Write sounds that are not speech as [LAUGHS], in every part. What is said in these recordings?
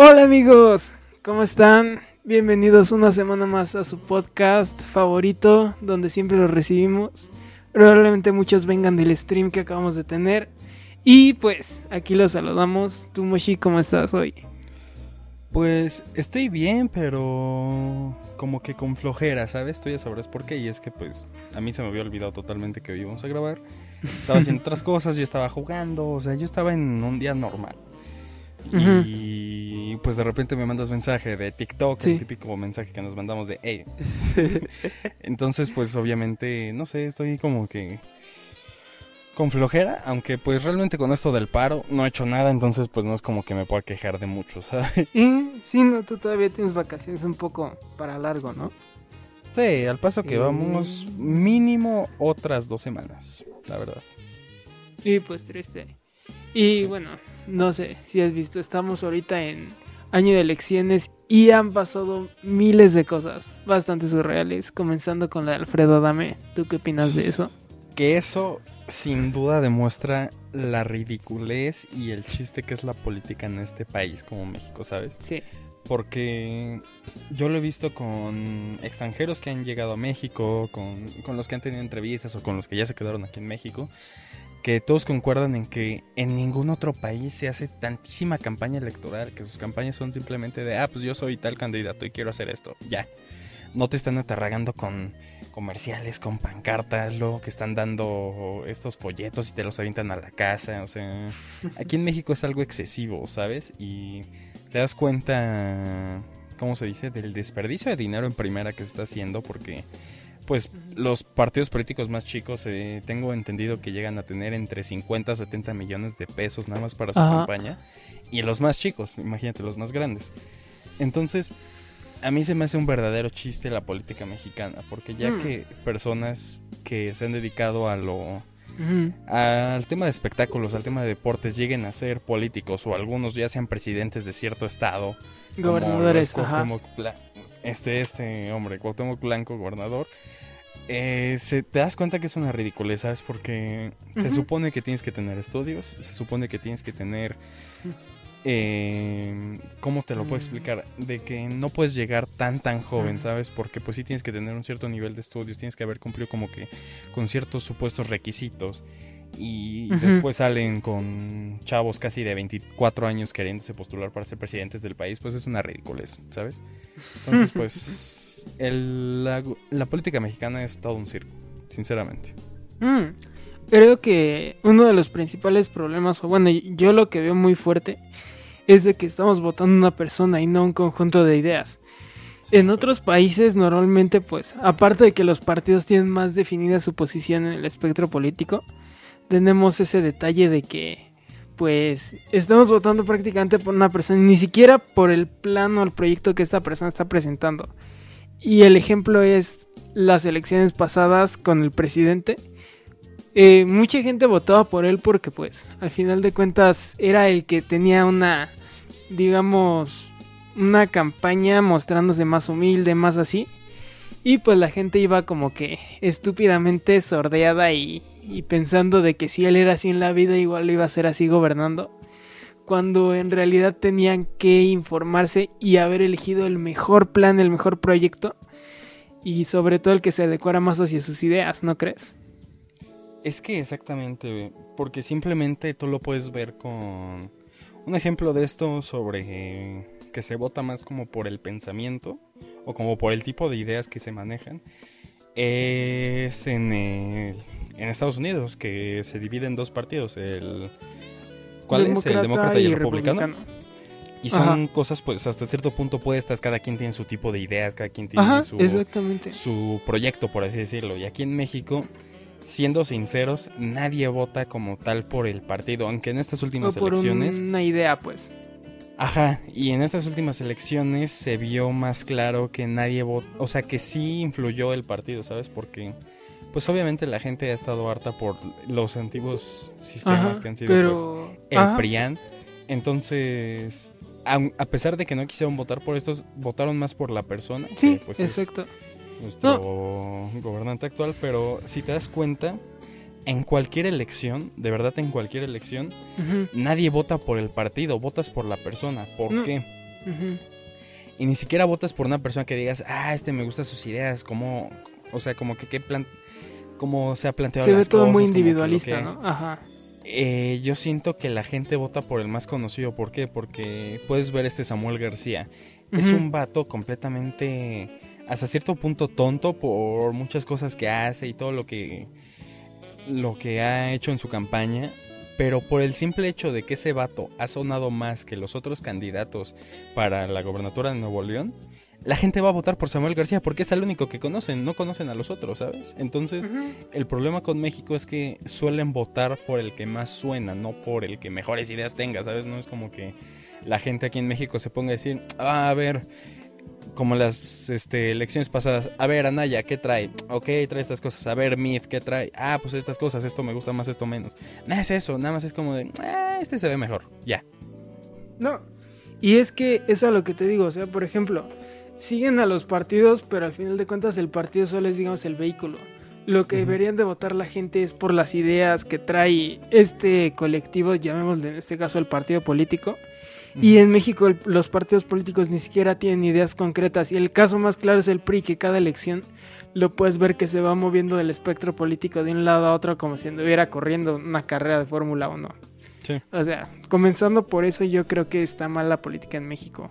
Hola amigos, ¿cómo están? Bienvenidos una semana más a su podcast favorito, donde siempre los recibimos. Probablemente muchos vengan del stream que acabamos de tener. Y pues, aquí los saludamos. Tú, Moshi, ¿cómo estás hoy? Pues estoy bien, pero como que con flojera, ¿sabes? Tú ya sabrás por qué. Y es que pues a mí se me había olvidado totalmente que hoy íbamos a grabar. Estaba haciendo otras cosas, yo estaba jugando, o sea, yo estaba en un día normal. Y pues de repente me mandas mensaje de TikTok, el típico mensaje que nos mandamos de hey. [LAUGHS] Entonces, pues obviamente, no sé, estoy como que con flojera, aunque pues realmente con esto del paro no he hecho nada, entonces pues no es como que me pueda quejar de mucho, [LAUGHS] ¿sabes? Y sí, no, tú todavía tienes vacaciones un poco para largo, ¿no? Sí, al paso que vamos mínimo otras dos semanas, la verdad. Y pues triste. Y bueno, no sé si has visto, estamos ahorita en año de elecciones y han pasado miles de cosas bastante surreales, comenzando con la de Alfredo Adame. ¿Tú qué opinas de eso? Que eso sin duda demuestra la ridiculez y el chiste que es la política en este país como México, ¿sabes? Sí. Porque yo lo he visto con extranjeros que han llegado a México, con, con, los que han tenido entrevistas o con los que ya se quedaron aquí en México, que todos concuerdan en que en ningún otro país se hace tantísima campaña electoral, que sus campañas son simplemente de, ah, pues yo soy tal candidato y quiero hacer esto, ya. No te están atarragando con comerciales, con pancartas, luego que están dando estos folletos y te los avientan a la casa. O sea, aquí en México es algo excesivo, ¿sabes? Y te das cuenta, ¿cómo se dice? Del desperdicio de dinero en primera que se está haciendo porque... Pues los partidos políticos más chicos, eh, tengo entendido que llegan a tener entre 50 a 70 millones de pesos nada más para su campaña. Y los más chicos, imagínate, los más grandes. Entonces, a mí se me hace un verdadero chiste la política mexicana, porque ya mm. que personas que se han dedicado a lo al tema de espectáculos, al tema de deportes lleguen a ser políticos o algunos ya sean presidentes de cierto estado, gobernadores, este este hombre Cuauhtémoc Blanco, gobernador, eh, se, te das cuenta que es una ridiculez, ¿sabes? Porque se supone que tienes que tener estudios, se supone que tienes que tener eh, ¿cómo te lo puedo explicar? De que no puedes llegar tan tan joven, ¿sabes? Porque pues sí tienes que tener un cierto nivel de estudios, tienes que haber cumplido como que con ciertos supuestos requisitos. Y después salen con chavos casi de 24 años queriéndose postular para ser presidentes del país, pues es una ridiculez, ¿sabes? Entonces, pues [LAUGHS] la, política mexicana es todo un circo, sinceramente. Mm, creo que uno de los principales problemas, o bueno, yo lo que veo muy fuerte, es de que estamos votando una persona y no un conjunto de ideas. En otros países normalmente pues, aparte de que los partidos tienen más definida su posición en el espectro político, tenemos ese detalle de que pues estamos votando prácticamente por una persona, ni siquiera por el plano o el proyecto que esta persona está presentando. Y el ejemplo es las elecciones pasadas con el presidente. Eh, mucha gente votaba por él porque pues al final de cuentas era el que tenía una digamos, una campaña mostrándose más humilde, más así. Y pues la gente iba como que estúpidamente sordeada y, pensando de que si él era así en la vida, igual lo iba a ser así gobernando. Cuando en realidad tenían que informarse y haber elegido el mejor plan, el mejor proyecto. Y sobre todo el que se adecuara más hacia sus ideas, ¿no crees? Es que exactamente, porque simplemente tú lo puedes ver con un ejemplo de esto sobre que se vota más como por el pensamiento o como por el tipo de ideas que se manejan es en, en Estados Unidos, que se divide en dos partidos, el ¿cuál es? El demócrata y, el republicano. Y son cosas pues hasta cierto punto puestas, cada quien tiene su tipo de ideas, cada quien tiene su, su proyecto, por así decirlo. Y aquí en México siendo sinceros, nadie vota como tal por el partido, aunque en estas últimas por elecciones... Una idea, pues. Ajá, y en estas últimas elecciones se vio más claro que nadie votó, o sea, que sí influyó el partido, ¿sabes? Porque, pues obviamente la gente ha estado harta por los antiguos sistemas que han sido pues, el PRIAN. Entonces, a, pesar de que no quisieron votar por estos, votaron más por la persona. Sí, pues, exacto nuestro gobernante actual, pero si te das cuenta, en cualquier elección, de verdad en cualquier elección, nadie vota por el partido, votas por la persona. ¿Por qué? Y ni siquiera votas por una persona que digas, ah, este me gusta sus ideas, como, o sea, como que qué plan, cómo se ha planteado Se ve las todo muy cosas, como individualista, ¿no? Ajá. Eh, yo siento que la gente vota por el más conocido. ¿Por qué? Porque puedes ver este Samuel García. Es un vato completamente, hasta cierto punto tonto por muchas cosas que hace y todo lo que, lo que ha hecho en su campaña. Pero por el simple hecho de que ese vato ha sonado más que los otros candidatos para la gobernatura de Nuevo León, la gente va a votar por Samuel García porque es el único que conocen, no conocen a los otros, ¿sabes? Entonces, el problema con México es que suelen votar por el que más suena, no por el que mejores ideas tenga, ¿sabes? No es como que la gente aquí en México se ponga a decir, ah, a ver, como las este, elecciones pasadas, a ver, Anaya, ¿qué trae? Ok, trae estas cosas, a ver, Mif, ¿qué trae? Ah, pues estas cosas, esto me gusta más, esto menos. Nada es eso, nada más es como de, ah, este se ve mejor, ya. No. Y es que es a lo que te digo, o sea, por ejemplo, siguen a los partidos, pero al final de cuentas el partido solo es, digamos, el vehículo. Lo que deberían de votar la gente es por las ideas que trae este colectivo, llamémosle en este caso el partido político. Y en México el- los partidos políticos ni siquiera tienen ideas concretas. Y el caso más claro es el PRI, que cada elección lo puedes ver que se va moviendo del espectro político de un lado a otro como si anduviera corriendo una carrera de Fórmula 1. Sí. O sea, comenzando por eso yo creo que está mal la política en México.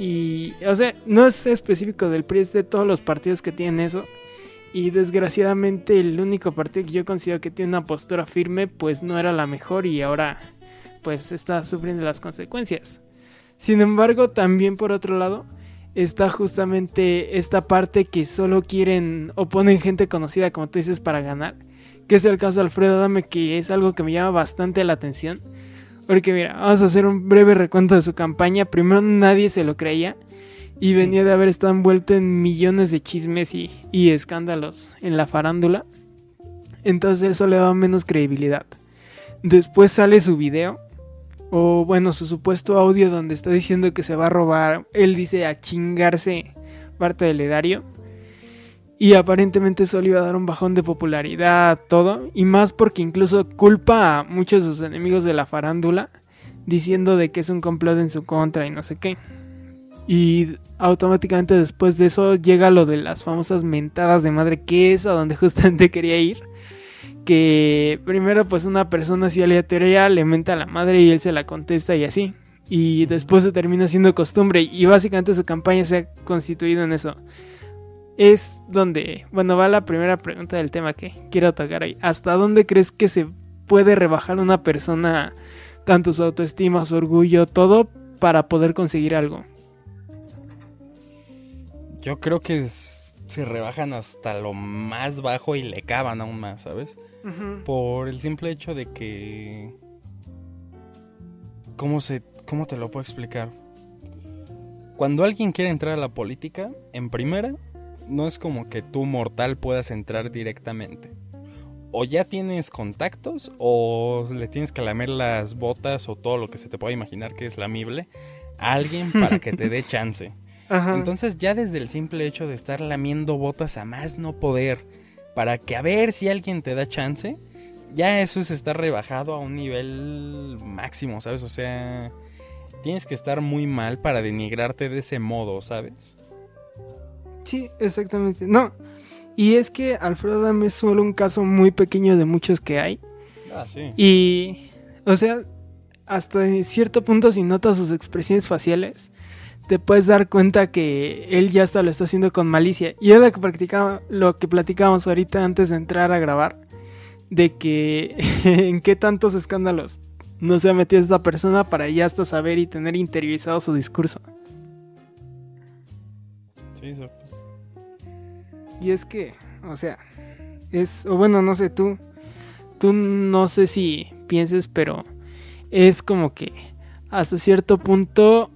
Y, o sea, no es específico del PRI, es de todos los partidos que tienen eso. Y desgraciadamente el único partido que yo considero que tiene una postura firme, pues no era la mejor y ahora pues está sufriendo las consecuencias. Sin embargo, también por otro lado, está justamente esta parte que solo quieren o ponen gente conocida, como tú dices, para ganar. Que es el caso de Alfredo Dame, que es algo que me llama bastante la atención. Porque mira, vamos a hacer un breve recuento de su campaña. Primero nadie se lo creía. Y venía de haber estado envuelto en millones de chismes y, y escándalos en la farándula. Entonces eso le da menos credibilidad. Después sale su video. O bueno, su supuesto audio donde está diciendo que se va a robar. Él dice a chingarse parte del erario. Y aparentemente solo iba a dar un bajón de popularidad, todo. Y más porque incluso culpa a muchos de sus enemigos de la farándula. Diciendo de que es un complot en su contra y no sé qué. Y automáticamente después de eso llega lo de las famosas mentadas de madre, que es a donde [LAUGHS] justamente quería ir. Que primero pues una persona así aleatoria le menta a la madre y él se la contesta y así. Y después se termina siendo costumbre y básicamente su campaña se ha constituido en eso. Es donde, bueno, va la primera pregunta del tema que quiero tocar ahí. ¿Hasta dónde crees que se puede rebajar una persona tanto su autoestima, su orgullo, todo para poder conseguir algo? Yo creo que se rebajan hasta lo más bajo y le cavan aún más, ¿sabes? Por el simple hecho de que... ¿Cómo, se, ¿Cómo te lo puedo explicar? Cuando alguien quiere entrar a la política, en primera, no es como que tú mortal puedas entrar directamente. O ya tienes contactos, o le tienes que lamer las botas o todo lo que se te pueda imaginar que es lamible a alguien para que te dé chance. [LAUGHS] Ajá. Entonces ya desde el simple hecho de estar lamiendo botas a más no poder, para que a ver si alguien te da chance, ya eso es estar rebajado a un nivel máximo, ¿sabes? O sea, tienes que estar muy mal para denigrarte de ese modo, ¿sabes? Sí, exactamente. No. Y es que Alfredo Dame es solo un caso muy pequeño de muchos que hay. Ah, sí. Y, o sea, hasta en cierto punto si notas sus expresiones faciales, te puedes dar cuenta que él ya hasta lo está haciendo con malicia. Y es lo que practicaba, lo que platicábamos ahorita antes de entrar a grabar, de que [LAUGHS] en qué tantos escándalos no se ha metido esta persona para ya hasta saber y tener interiorizado su discurso. Sí, eso- Y es que, o sea, es, o bueno, no sé tú, tú no sé si pienses, pero es como que hasta cierto punto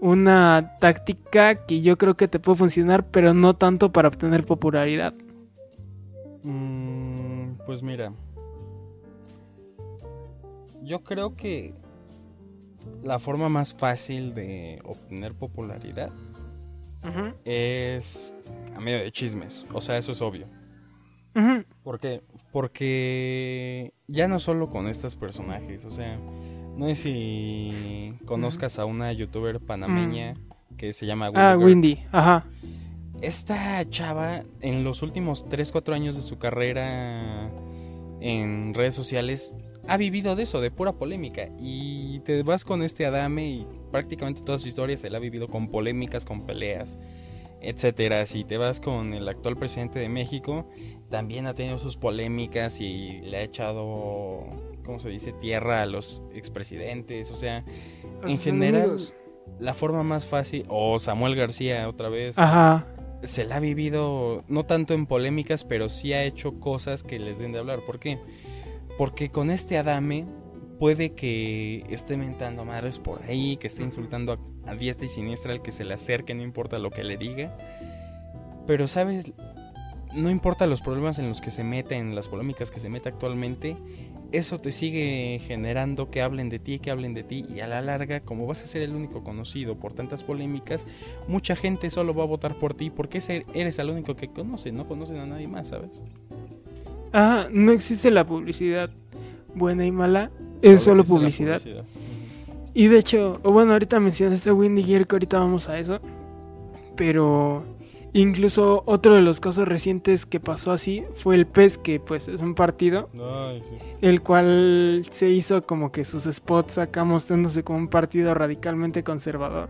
una táctica que yo creo que te puede funcionar, pero no tanto para obtener popularidad. Mm, pues mira. Yo creo que la forma más fácil de obtener popularidad Ujú, es a medio de chismes. O sea, eso es obvio. ¿Por qué? Porque ya no solo con estos personajes, o sea, No sé si conozcas a una youtuber panameña que se llama Windy. Ah, Girl. Windy, ajá. Esta chava, en los últimos 3-4 años de su carrera en redes sociales, ha vivido de eso, de pura polémica. Y te vas con este Adame y prácticamente toda su historia se la ha vivido con polémicas, con peleas, etcétera. Si te vas con el actual presidente de México, también ha tenido sus polémicas y le ha echado, ¿cómo se dice?, tierra a los expresidentes. O sea, A en general, la forma más fácil, o Samuel García otra vez Ajá. se la ha vivido no tanto en polémicas, pero sí ha hecho cosas que les den de hablar. ¿Por qué? Porque con este Adame puede que esté mentando madres por ahí, que esté insultando a, a diestra y siniestra al que se le acerque, no importa lo que le diga. Pero, ¿sabes? No importa los problemas en los que se mete, en las polémicas que se mete actualmente, eso te sigue generando que hablen de ti, que hablen de ti, y a la larga, como vas a ser el único conocido por tantas polémicas, mucha gente solo va a votar por ti porque eres el único que conoce, no conocen a nadie más, ¿sabes? Ajá, no existe la publicidad buena y mala, es solo publicidad. Y de hecho, o bueno, ahorita mencionaste a Windy Gear, que ahorita vamos a eso. Pero incluso otro de los casos recientes que pasó así fue el PES, que pues es un partido, Ay, sí. el cual se hizo como que sus spots acá mostrándose como un partido radicalmente conservador.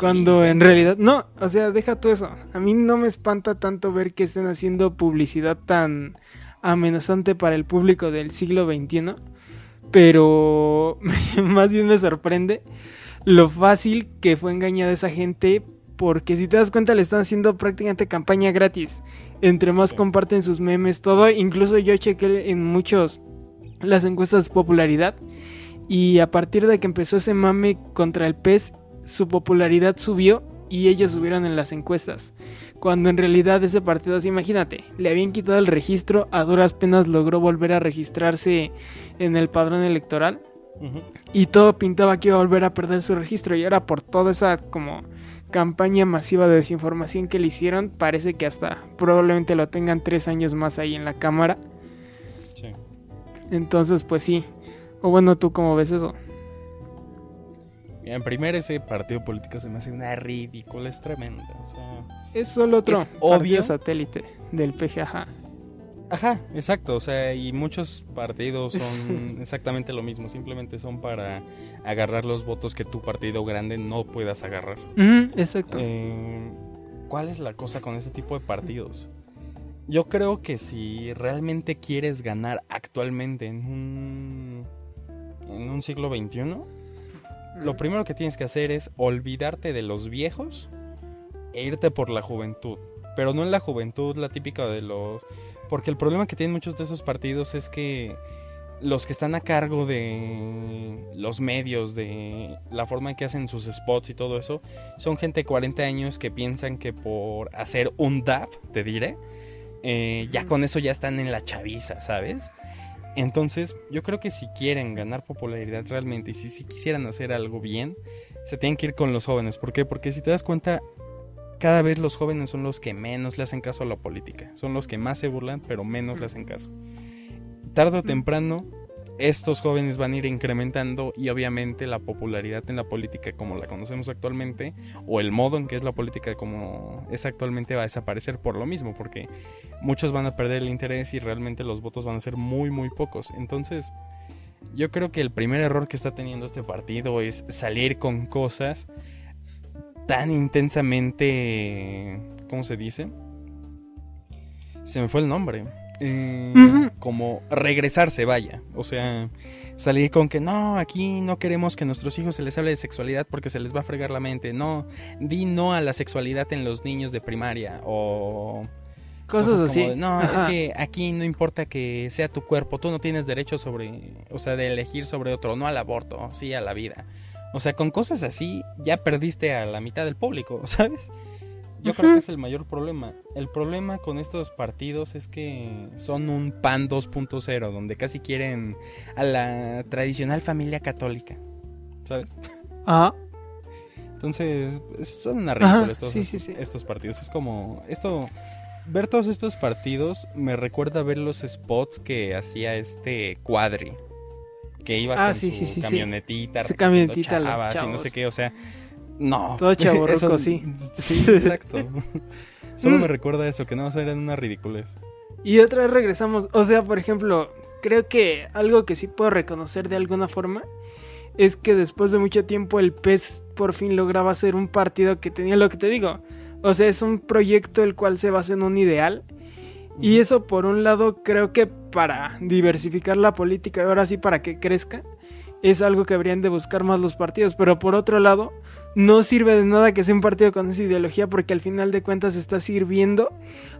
Cuando en realidad, no, o sea, deja tú eso. A mí no me espanta tanto ver que estén haciendo publicidad tan amenazante para el público del siglo XXI, pero [LAUGHS] más bien me sorprende lo fácil que fue engañada esa gente, porque si te das cuenta le están haciendo prácticamente campaña gratis. Entre más comparten sus memes, todo, incluso yo chequé en muchos las encuestas de popularidad y a partir de que empezó ese mame contra el pez, su popularidad subió y ellos subieron en las encuestas. Cuando en realidad ese partido, así, imagínate, le habían quitado el registro, a duras penas logró volver a registrarse en el padrón electoral y todo pintaba que iba a volver a perder su registro y ahora por toda esa como campaña masiva de desinformación que le hicieron, parece que hasta probablemente lo tengan tres años más ahí en la cámara. Sí. Entonces, pues sí. O bueno, ¿tú cómo ves eso? En primer ese partido político se me hace una ridícula, es tremenda. o sea, Es solo otro Es partido obvio. satélite del PGA. Ajá, exacto, o sea, y muchos partidos son [LAUGHS] exactamente lo mismo, simplemente son para agarrar los votos que tu partido grande no puedas agarrar. Exacto. Eh, ¿Cuál es la cosa con este tipo de partidos? Yo creo que si realmente quieres ganar actualmente en un, en un siglo XXI, lo primero que tienes que hacer es olvidarte de los viejos e irte por la juventud. Pero no en la juventud, la típica de los... Porque el problema que tienen muchos de esos partidos es que los que están a cargo de los medios, de la forma en que hacen sus spots y todo eso, son gente de 40 años que piensan que por hacer un dab, te diré, eh, ya con eso ya están en la chaviza, ¿sabes? Entonces, yo creo que si quieren ganar popularidad realmente y si, si quisieran hacer algo bien, se tienen que ir con los jóvenes. ¿Por qué? Porque si te das cuenta, cada vez los jóvenes son los que menos le hacen caso a la política. Son los que más se burlan, pero menos le hacen caso. Tarde o temprano, estos jóvenes van a ir incrementando y obviamente la popularidad en la política como la conocemos actualmente o el modo en que es la política como es actualmente va a desaparecer por lo mismo porque muchos van a perder el interés y realmente los votos van a ser muy muy pocos entonces yo creo que el primer error que está teniendo este partido es salir con cosas tan intensamente ¿cómo se dice? se me fue el nombre eh, Ujú. como regresarse, vaya. O sea, salir con que no, aquí no queremos que a nuestros hijos se les hable de sexualidad porque se les va a fregar la mente. No, di no a la sexualidad en los niños de primaria. O Cosas, como así. de, no, es que aquí no importa que sea tu cuerpo, tú no tienes derecho sobre, o sea, de elegir sobre otro, no al aborto, sí a la vida. O sea, con cosas así ya perdiste a la mitad del público, [LAUGHS] ¿sabes? Yo creo que es el mayor problema. El problema con estos partidos es que son un PAN 2.0, donde casi quieren a la tradicional familia católica, ¿sabes? Ajá. Entonces, son una ridícula estos, sí, sí, sí. estos partidos. Es como, esto, ver todos estos partidos me recuerda ver los spots que hacía este Cuadri. que iba Ah, con sí, su sí, sí, sí. camionetita, Su camionetita, chavas y no sé qué, o sea, no. Todo chavorruco, [LAUGHS] Eso- sí. Sí, [LAUGHS] exacto. [LAUGHS] Solo me recuerda eso, que no eran una ridiculez. Y otra vez regresamos, o sea, por ejemplo, creo que algo que sí puedo reconocer de alguna forma es que después de mucho tiempo el PES por fin lograba hacer un partido que tenía lo que te digo. O sea, es un proyecto el cual se basa en un ideal. Y eso por un lado creo que para diversificar la política, ahora sí para que crezca, es algo que habrían de buscar más los partidos. Pero por otro lado, no sirve de nada que sea un partido con esa ideología porque al final de cuentas está sirviendo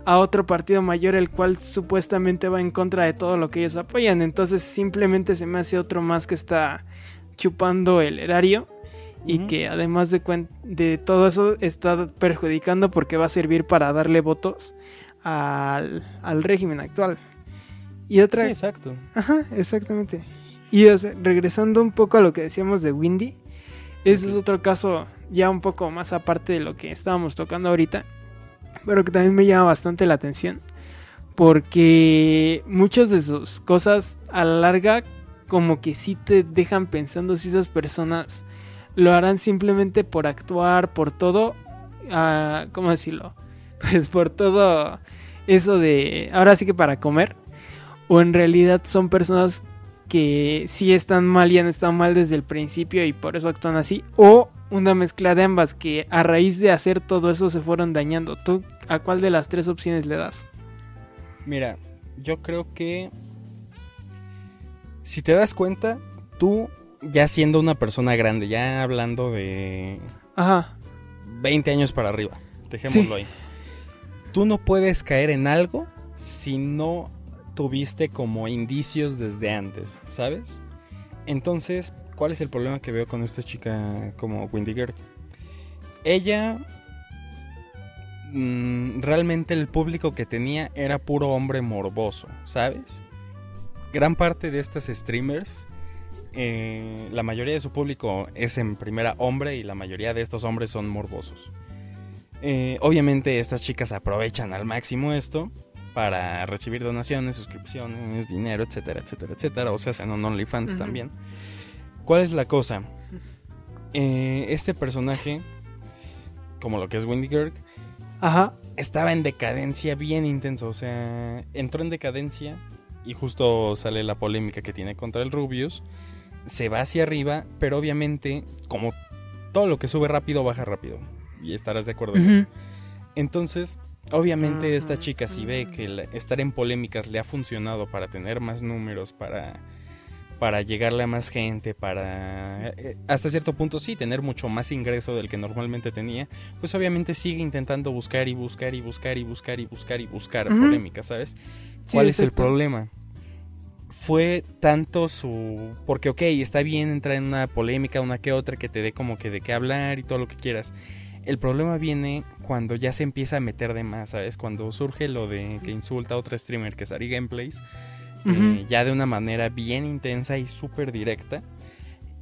a otro partido mayor el cual supuestamente va en contra de todo lo que ellos apoyan. Entonces simplemente se me hace otro más que está chupando el erario y que además de, de todo eso está perjudicando porque va a servir para darle votos al, al régimen actual. Y otra... Sí, exacto. Ajá, exactamente. Y o sea, regresando un poco a lo que decíamos de Windy, ese es otro caso ya un poco más aparte de lo que estábamos tocando ahorita, pero que también me llama bastante la atención, porque muchas de sus cosas a la larga como que sí te dejan pensando si esas personas lo harán simplemente por actuar, por todo, ah, ¿cómo decirlo? [LAUGHS] Pues por todo eso de, ahora sí que para comer, o en realidad son personas que sí están mal y han estado mal desde el principio y por eso actúan así, o una mezcla de ambas que a raíz de hacer todo eso se fueron dañando. ¿Tú a cuál de las tres opciones le das? Mira, yo creo que si te das cuenta, tú ya siendo una persona grande, ya hablando de Ajá, 20 años para arriba, dejémoslo ahí. Tú no puedes caer en algo si no tuviste como indicios desde antes, ¿sabes? Entonces, ¿cuál es el problema que veo con esta chica como Wendy Girl? Ella mm, realmente el público que tenía era puro hombre morboso, ¿sabes? Gran parte de estas streamers, eh, la mayoría de su público es en primera hombre y la mayoría de estos hombres son morbosos. Eh, obviamente estas chicas aprovechan al máximo esto para recibir donaciones, suscripciones, dinero, etcétera, etcétera, etcétera. O sea, hacen un OnlyFans Ujú. también. ¿Cuál es la cosa? Eh, este personaje, como lo que es Wendy Girk, ajá, estaba en decadencia bien intenso. O sea, entró en decadencia y justo sale la polémica que tiene contra el Rubius. Se va hacia arriba, pero obviamente, como todo lo que sube rápido, baja rápido. Y estarás de acuerdo en eso. Entonces, obviamente esta chica si ve que estar en polémicas le ha funcionado para tener más números, para, para llegarle a más gente, para eh, hasta cierto punto sí, tener mucho más ingreso del que normalmente tenía, pues obviamente sigue intentando buscar y buscar y buscar y buscar y buscar y buscar polémicas, ¿sabes? Sí, ¿Cuál es el problema? Fue tanto su... Porque, ok, está bien entrar en una polémica, una que otra, que te dé como que de qué hablar y todo lo que quieras. El problema viene cuando ya se empieza a meter de más, ¿sabes? Cuando surge lo de que insulta a otra streamer que es Ari Gameplays, eh, ya de una manera bien intensa y súper directa.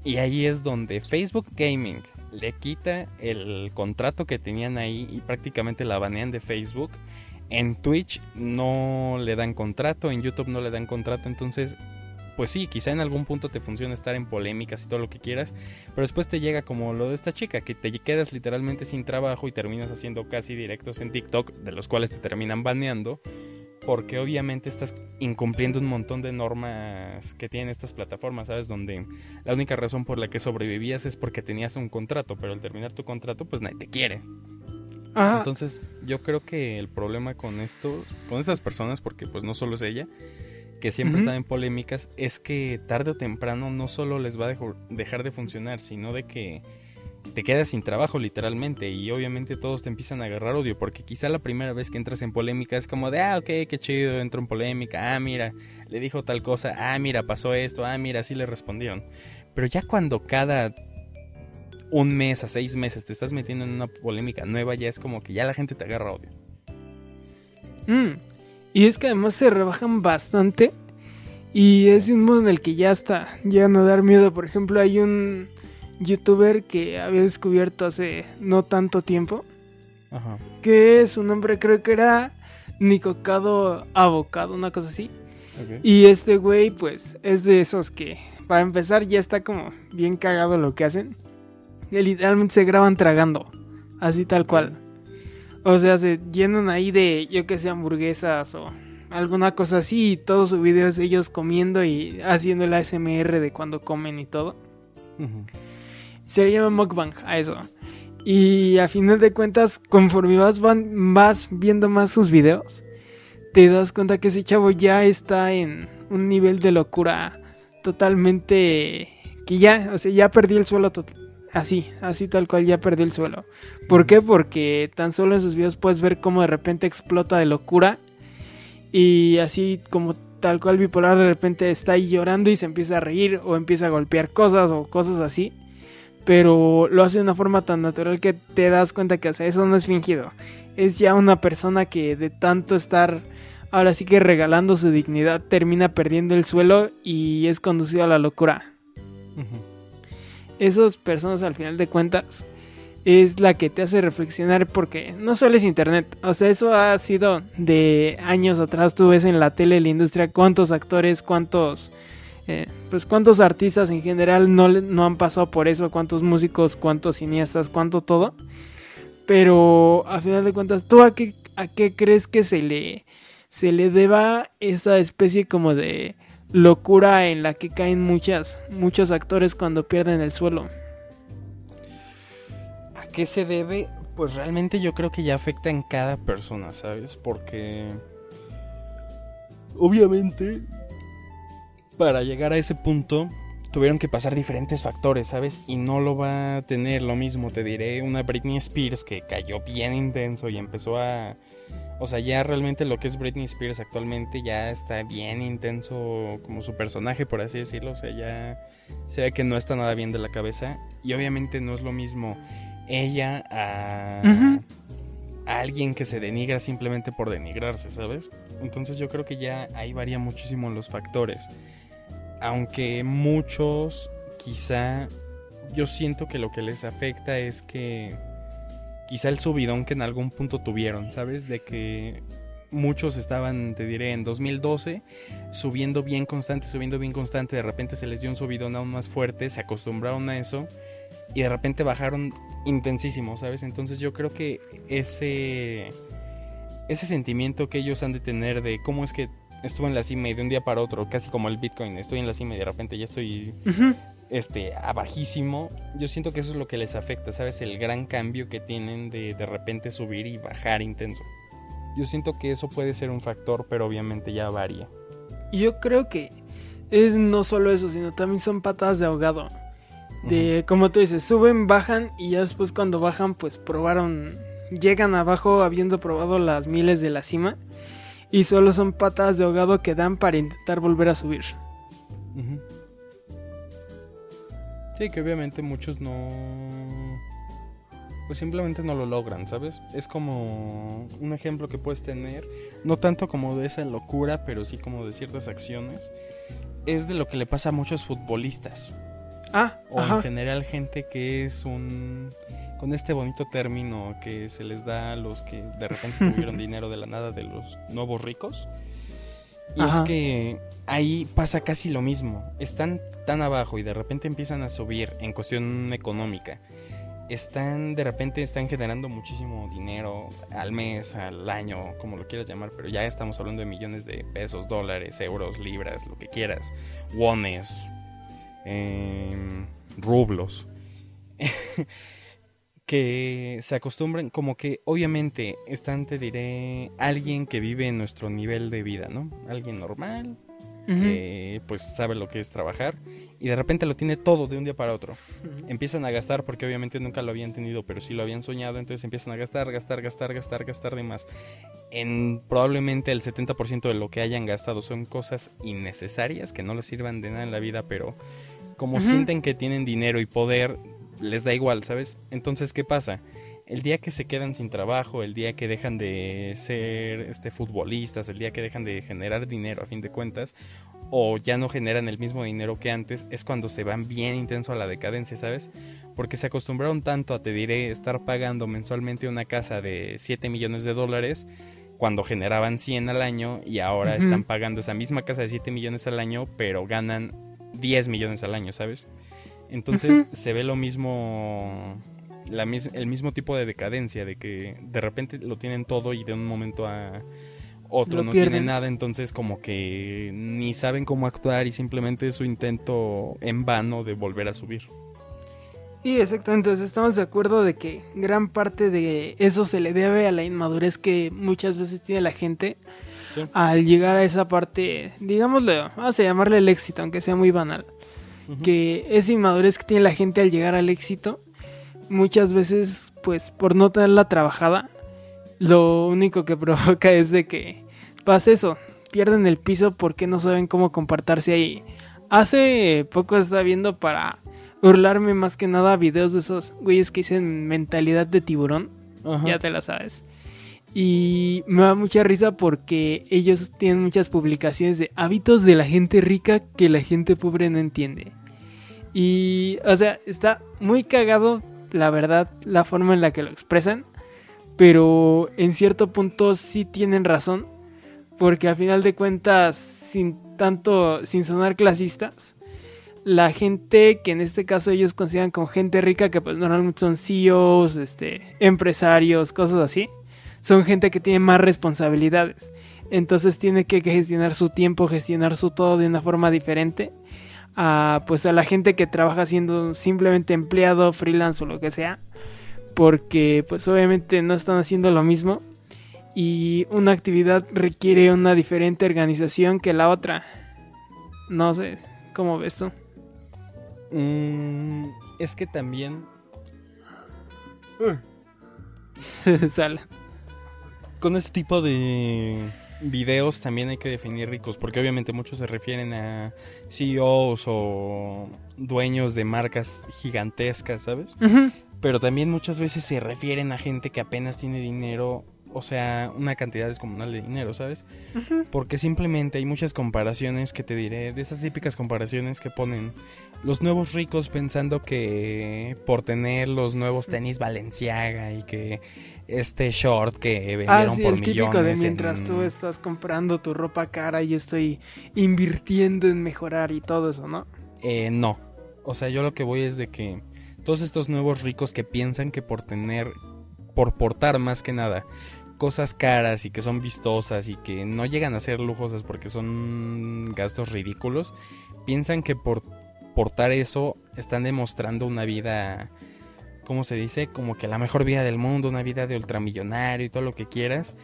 Y ahí es donde Facebook Gaming le quita el contrato que tenían ahí y prácticamente la banean de Facebook. En Twitch no le dan contrato, en YouTube no le dan contrato, entonces pues sí, quizá en algún punto te funciona estar en polémicas y todo lo que quieras, pero después te llega como lo de esta chica, que te quedas literalmente sin trabajo y terminas haciendo casi directos en TikTok, de los cuales te terminan baneando, porque obviamente estás incumpliendo un montón de normas que tienen estas plataformas, ¿sabes? Donde la única razón por la que sobrevivías es porque tenías un contrato, pero al terminar tu contrato, pues nadie te quiere. Ajá, Entonces, yo creo que el problema con esto, con estas personas, porque pues no solo es ella, que siempre Ujú. están en polémicas, es que tarde o temprano no solo les va a dejar de funcionar, sino de que te quedas sin trabajo literalmente y obviamente todos te empiezan a agarrar odio porque quizá la primera vez que entras en polémica es como de, ah, ok, qué chido, entro en polémica, ah, mira, le dijo tal cosa, ah, mira, pasó esto, ah, mira, así le respondieron. Pero ya cuando cada un mes a seis meses te estás metiendo en una polémica nueva, ya es como que ya la gente te agarra odio. Mm. Y es que además se rebajan bastante. Y es un modo en el que ya está llegan a dar miedo. Por ejemplo, hay un youtuber que había descubierto hace no tanto tiempo. Ajá. Que su nombre creo que era Nicocado Avocado, una cosa así. Y este güey, pues, es de esos que para empezar ya está como bien cagado lo que hacen. Que literalmente se graban tragando, así tal cual. O sea, se llenan ahí de, yo que sé, hamburguesas o alguna cosa así y todos sus videos ellos comiendo y haciendo el ASMR de cuando comen y todo. Se llama mukbang a eso. Y a final de cuentas, conforme vas, van, vas viendo más sus videos, te das cuenta que ese chavo ya está en un nivel de locura totalmente que ya, o sea, ya perdí el suelo así, así tal cual ya perdí el suelo. ¿Por qué? Porque tan solo en sus videos puedes ver cómo de repente explota de locura y así como tal cual bipolar de repente está ahí llorando y se empieza a reír o empieza a golpear cosas o cosas así. Pero lo hace de una forma tan natural que te das cuenta que o sea, eso no es fingido. Es ya una persona que de tanto estar ahora sí que regalando su dignidad termina perdiendo el suelo y es conducido a la locura. Esas personas al final de cuentas es la que te hace reflexionar porque no solo es internet, o sea, eso ha sido de años atrás, tú ves en la tele, la industria, cuántos actores, cuántos, eh, pues cuántos artistas en general no, no han pasado por eso, cuántos músicos, cuántos cineastas, cuánto todo, pero a final de cuentas, ¿tú a qué, a qué crees que se le, se le deba esa especie como de locura en la que caen muchas, muchos actores cuando pierden el suelo? qué se debe? Pues realmente yo creo que ya afecta en cada persona, ¿sabes? Porque... Obviamente, para llegar a ese punto, tuvieron que pasar diferentes factores, ¿sabes? Y no lo va a tener lo mismo, te diré, una Britney Spears que cayó bien intenso y empezó a... O sea, ya realmente lo que es Britney Spears actualmente ya está bien intenso como su personaje, por así decirlo. O sea, ya se ve que no está nada bien de la cabeza. Y obviamente no es lo mismo ella a, alguien que se denigra simplemente por denigrarse, ¿sabes? Entonces yo creo que ya ahí varía muchísimo los factores. Aunque muchos quizá yo siento que lo que les afecta es que quizá el subidón que en algún punto tuvieron, ¿sabes? De que muchos estaban, te diré, en 2012 subiendo bien constante, subiendo bien constante, de repente se les dio un subidón aún más fuerte, se acostumbraron a eso y de repente bajaron intensísimo, ¿sabes? Entonces yo creo que ese ese sentimiento que ellos han de tener de cómo es que estuve en la cima y de un día para otro, casi como el Bitcoin, estoy en la cima y de repente ya estoy este abajísimo, yo siento que eso es lo que les afecta, ¿sabes? El gran cambio que tienen de de repente subir y bajar intenso. Yo siento que eso puede ser un factor, pero obviamente ya varía. Yo creo que es no solo eso, sino también son patadas de ahogado. De, como tú dices, suben, bajan y ya después cuando bajan, pues probaron, llegan abajo habiendo probado las miles de la cima y solo son patadas de ahogado que dan para intentar volver a subir. Sí, que obviamente muchos no... Pues simplemente no lo logran, ¿sabes? Es como un ejemplo que puedes tener, no tanto como de esa locura, pero sí como de ciertas acciones. Es de lo que le pasa a muchos futbolistas. Ah, o en general gente que es un con este bonito término que se les da a los que de repente [LAUGHS] tuvieron dinero de la nada de los nuevos ricos. Y es que ahí pasa casi lo mismo. Están tan abajo y de repente empiezan a subir en cuestión económica. Están, de repente están generando muchísimo dinero al mes, al año, como lo quieras llamar, pero ya estamos hablando de millones de pesos, dólares, euros, libras, lo que quieras, wones, Em, rublos, [LAUGHS] que se acostumbren, como que obviamente están, te diré, alguien que vive en nuestro nivel de vida, ¿no? Alguien normal, que pues sabe lo que es trabajar y de repente lo tiene todo de un día para otro. Empiezan a gastar porque obviamente nunca lo habían tenido, pero sí lo habían soñado, entonces empiezan a gastar, gastar, gastar, gastar, gastar de más. En probablemente el 70% de lo que hayan gastado son cosas innecesarias que no les sirvan de nada en la vida, pero como sienten que tienen dinero y poder, les da igual, ¿sabes? Entonces, ¿qué pasa? El día que se quedan sin trabajo, el día que dejan de ser este, futbolistas, el día que dejan de generar dinero a fin de cuentas, o ya no generan el mismo dinero que antes, es cuando se van bien intenso a la decadencia, ¿sabes? Porque se acostumbraron tanto a, te diré, estar pagando mensualmente una casa de 7 millones de dólares cuando generaban 100 al año y ahora están pagando esa misma casa de 7 millones al año, pero ganan 10 millones al año, ¿sabes? Entonces se ve lo mismo, la el mismo tipo de decadencia, de que de repente lo tienen todo y de un momento a otro no tiene nada, entonces como que ni saben cómo actuar y simplemente es su intento en vano de volver a subir. Sí, exactamente. estamos de acuerdo de que gran parte de eso se le debe a la inmadurez que muchas veces tiene la gente al llegar a esa parte, digámosle, vamos a llamarle el éxito, aunque sea muy banal. Que esa inmadurez que tiene la gente al llegar al éxito, muchas veces, pues por no tenerla trabajada, lo único que [LAUGHS] provoca es de que pasa eso, pierden el piso porque no saben cómo compartirse ahí. Hace poco estaba viendo para Hurlarme más que nada videos de esos güeyes que dicen mentalidad de tiburón. Ya te la sabes. Y me da mucha risa porque ellos tienen muchas publicaciones de hábitos de la gente rica que la gente pobre no entiende. Y, o sea, está muy cagado, la verdad, la forma en la que lo expresan. Pero en cierto punto sí tienen razón. Porque a final de cuentas, sin tanto, sin sonar clasistas, la gente que en este caso ellos consideran como gente rica, que pues normalmente son CEOs, este, empresarios, cosas así, son gente que tiene más responsabilidades. Entonces tiene que gestionar su tiempo, gestionar su todo de una forma diferente a pues a la gente que trabaja siendo simplemente empleado, freelance o lo que sea, porque pues obviamente no están haciendo lo mismo y una actividad requiere una diferente organización que la otra. No sé, ¿cómo ves tú? Mm, es que también. [LAUGHS] Sala. Con este tipo de videos también hay que definir ricos, porque obviamente muchos se refieren a CEOs o dueños de marcas gigantescas, ¿sabes? Pero también muchas veces se refieren a gente que apenas tiene dinero o sea, una cantidad descomunal de dinero, ¿sabes? Porque simplemente hay muchas comparaciones que te diré, de esas típicas comparaciones que ponen los nuevos ricos pensando que por tener los nuevos tenis Valenciaga y que este short que vendieron ah, sí, el típico de mientras tú estás comprando tu ropa cara y estoy invirtiendo en mejorar y todo eso, ¿no? Eh, no. O sea, yo lo que voy es de que todos estos nuevos ricos que piensan que por tener, por portar más que nada, cosas caras y que son vistosas y que no llegan a ser lujosas porque son gastos ridículos, piensan que por portar eso están demostrando una vida, ¿cómo se dice? Como que la mejor vida del mundo, una vida de ultramillonario y todo lo que quieras.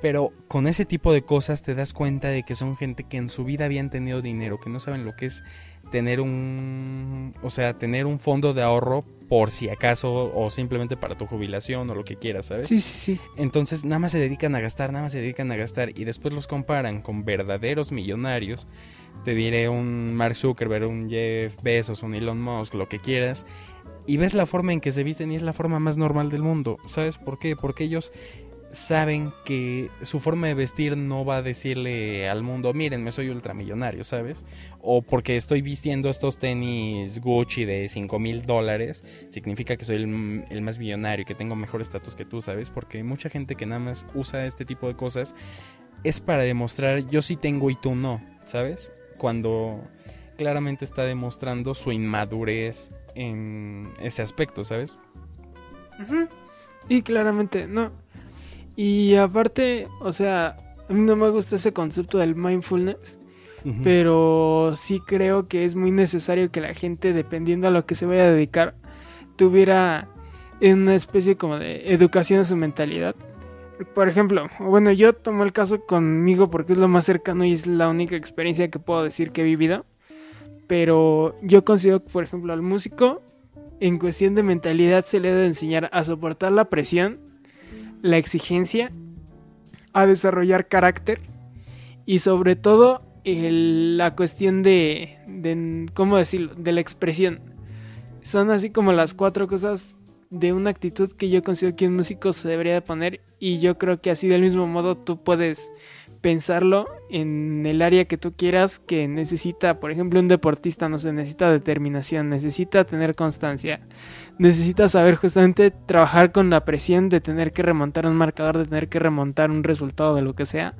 Pero con ese tipo de cosas te das cuenta de que son gente que en su vida habían tenido dinero, que no saben lo que es tener un, o sea, tener un fondo de ahorro por si acaso o simplemente para tu jubilación o lo que quieras, ¿sabes? Sí, sí, sí. Entonces nada más se dedican a gastar, nada más se dedican a gastar y después los comparan con verdaderos millonarios. Te diré un Mark Zuckerberg, un Jeff Bezos, un Elon Musk, lo que quieras. Y ves la forma en que se visten y es la forma más normal del mundo. ¿Sabes por qué? Porque ellos saben que su forma de vestir no va a decirle al mundo, miren, me soy ultramillonario, ¿sabes? O porque estoy vistiendo estos tenis Gucci de 5 mil dólares, significa que soy el, más millonario que tengo mejor estatus que tú, ¿sabes? Porque mucha gente que nada más usa este tipo de cosas es para demostrar yo sí tengo y tú no, ¿sabes? Cuando claramente está demostrando su inmadurez en ese aspecto, ¿sabes? Y claramente, no, y aparte, o sea, a mí no me gusta ese concepto del mindfulness, pero sí creo que es muy necesario que la gente, dependiendo a lo que se vaya a dedicar, tuviera una especie como de educación a su mentalidad. Por ejemplo, bueno, yo tomo el caso conmigo porque es lo más cercano y es la única experiencia que puedo decir que he vivido. Pero yo considero que, por ejemplo, al músico, en cuestión de mentalidad, se le debe enseñar a soportar la presión la exigencia, a desarrollar carácter y sobre todo la cuestión de, ¿cómo decirlo?, de la expresión. Son así como las cuatro cosas de una actitud que yo considero que un músico se debería de poner y yo creo que así del mismo modo tú puedes pensarlo en el área que tú quieras que necesita, por ejemplo, un deportista no se necesita determinación, necesita tener constancia, necesita saber justamente trabajar con la presión de tener que remontar un marcador, de tener que remontar un resultado de lo que sea.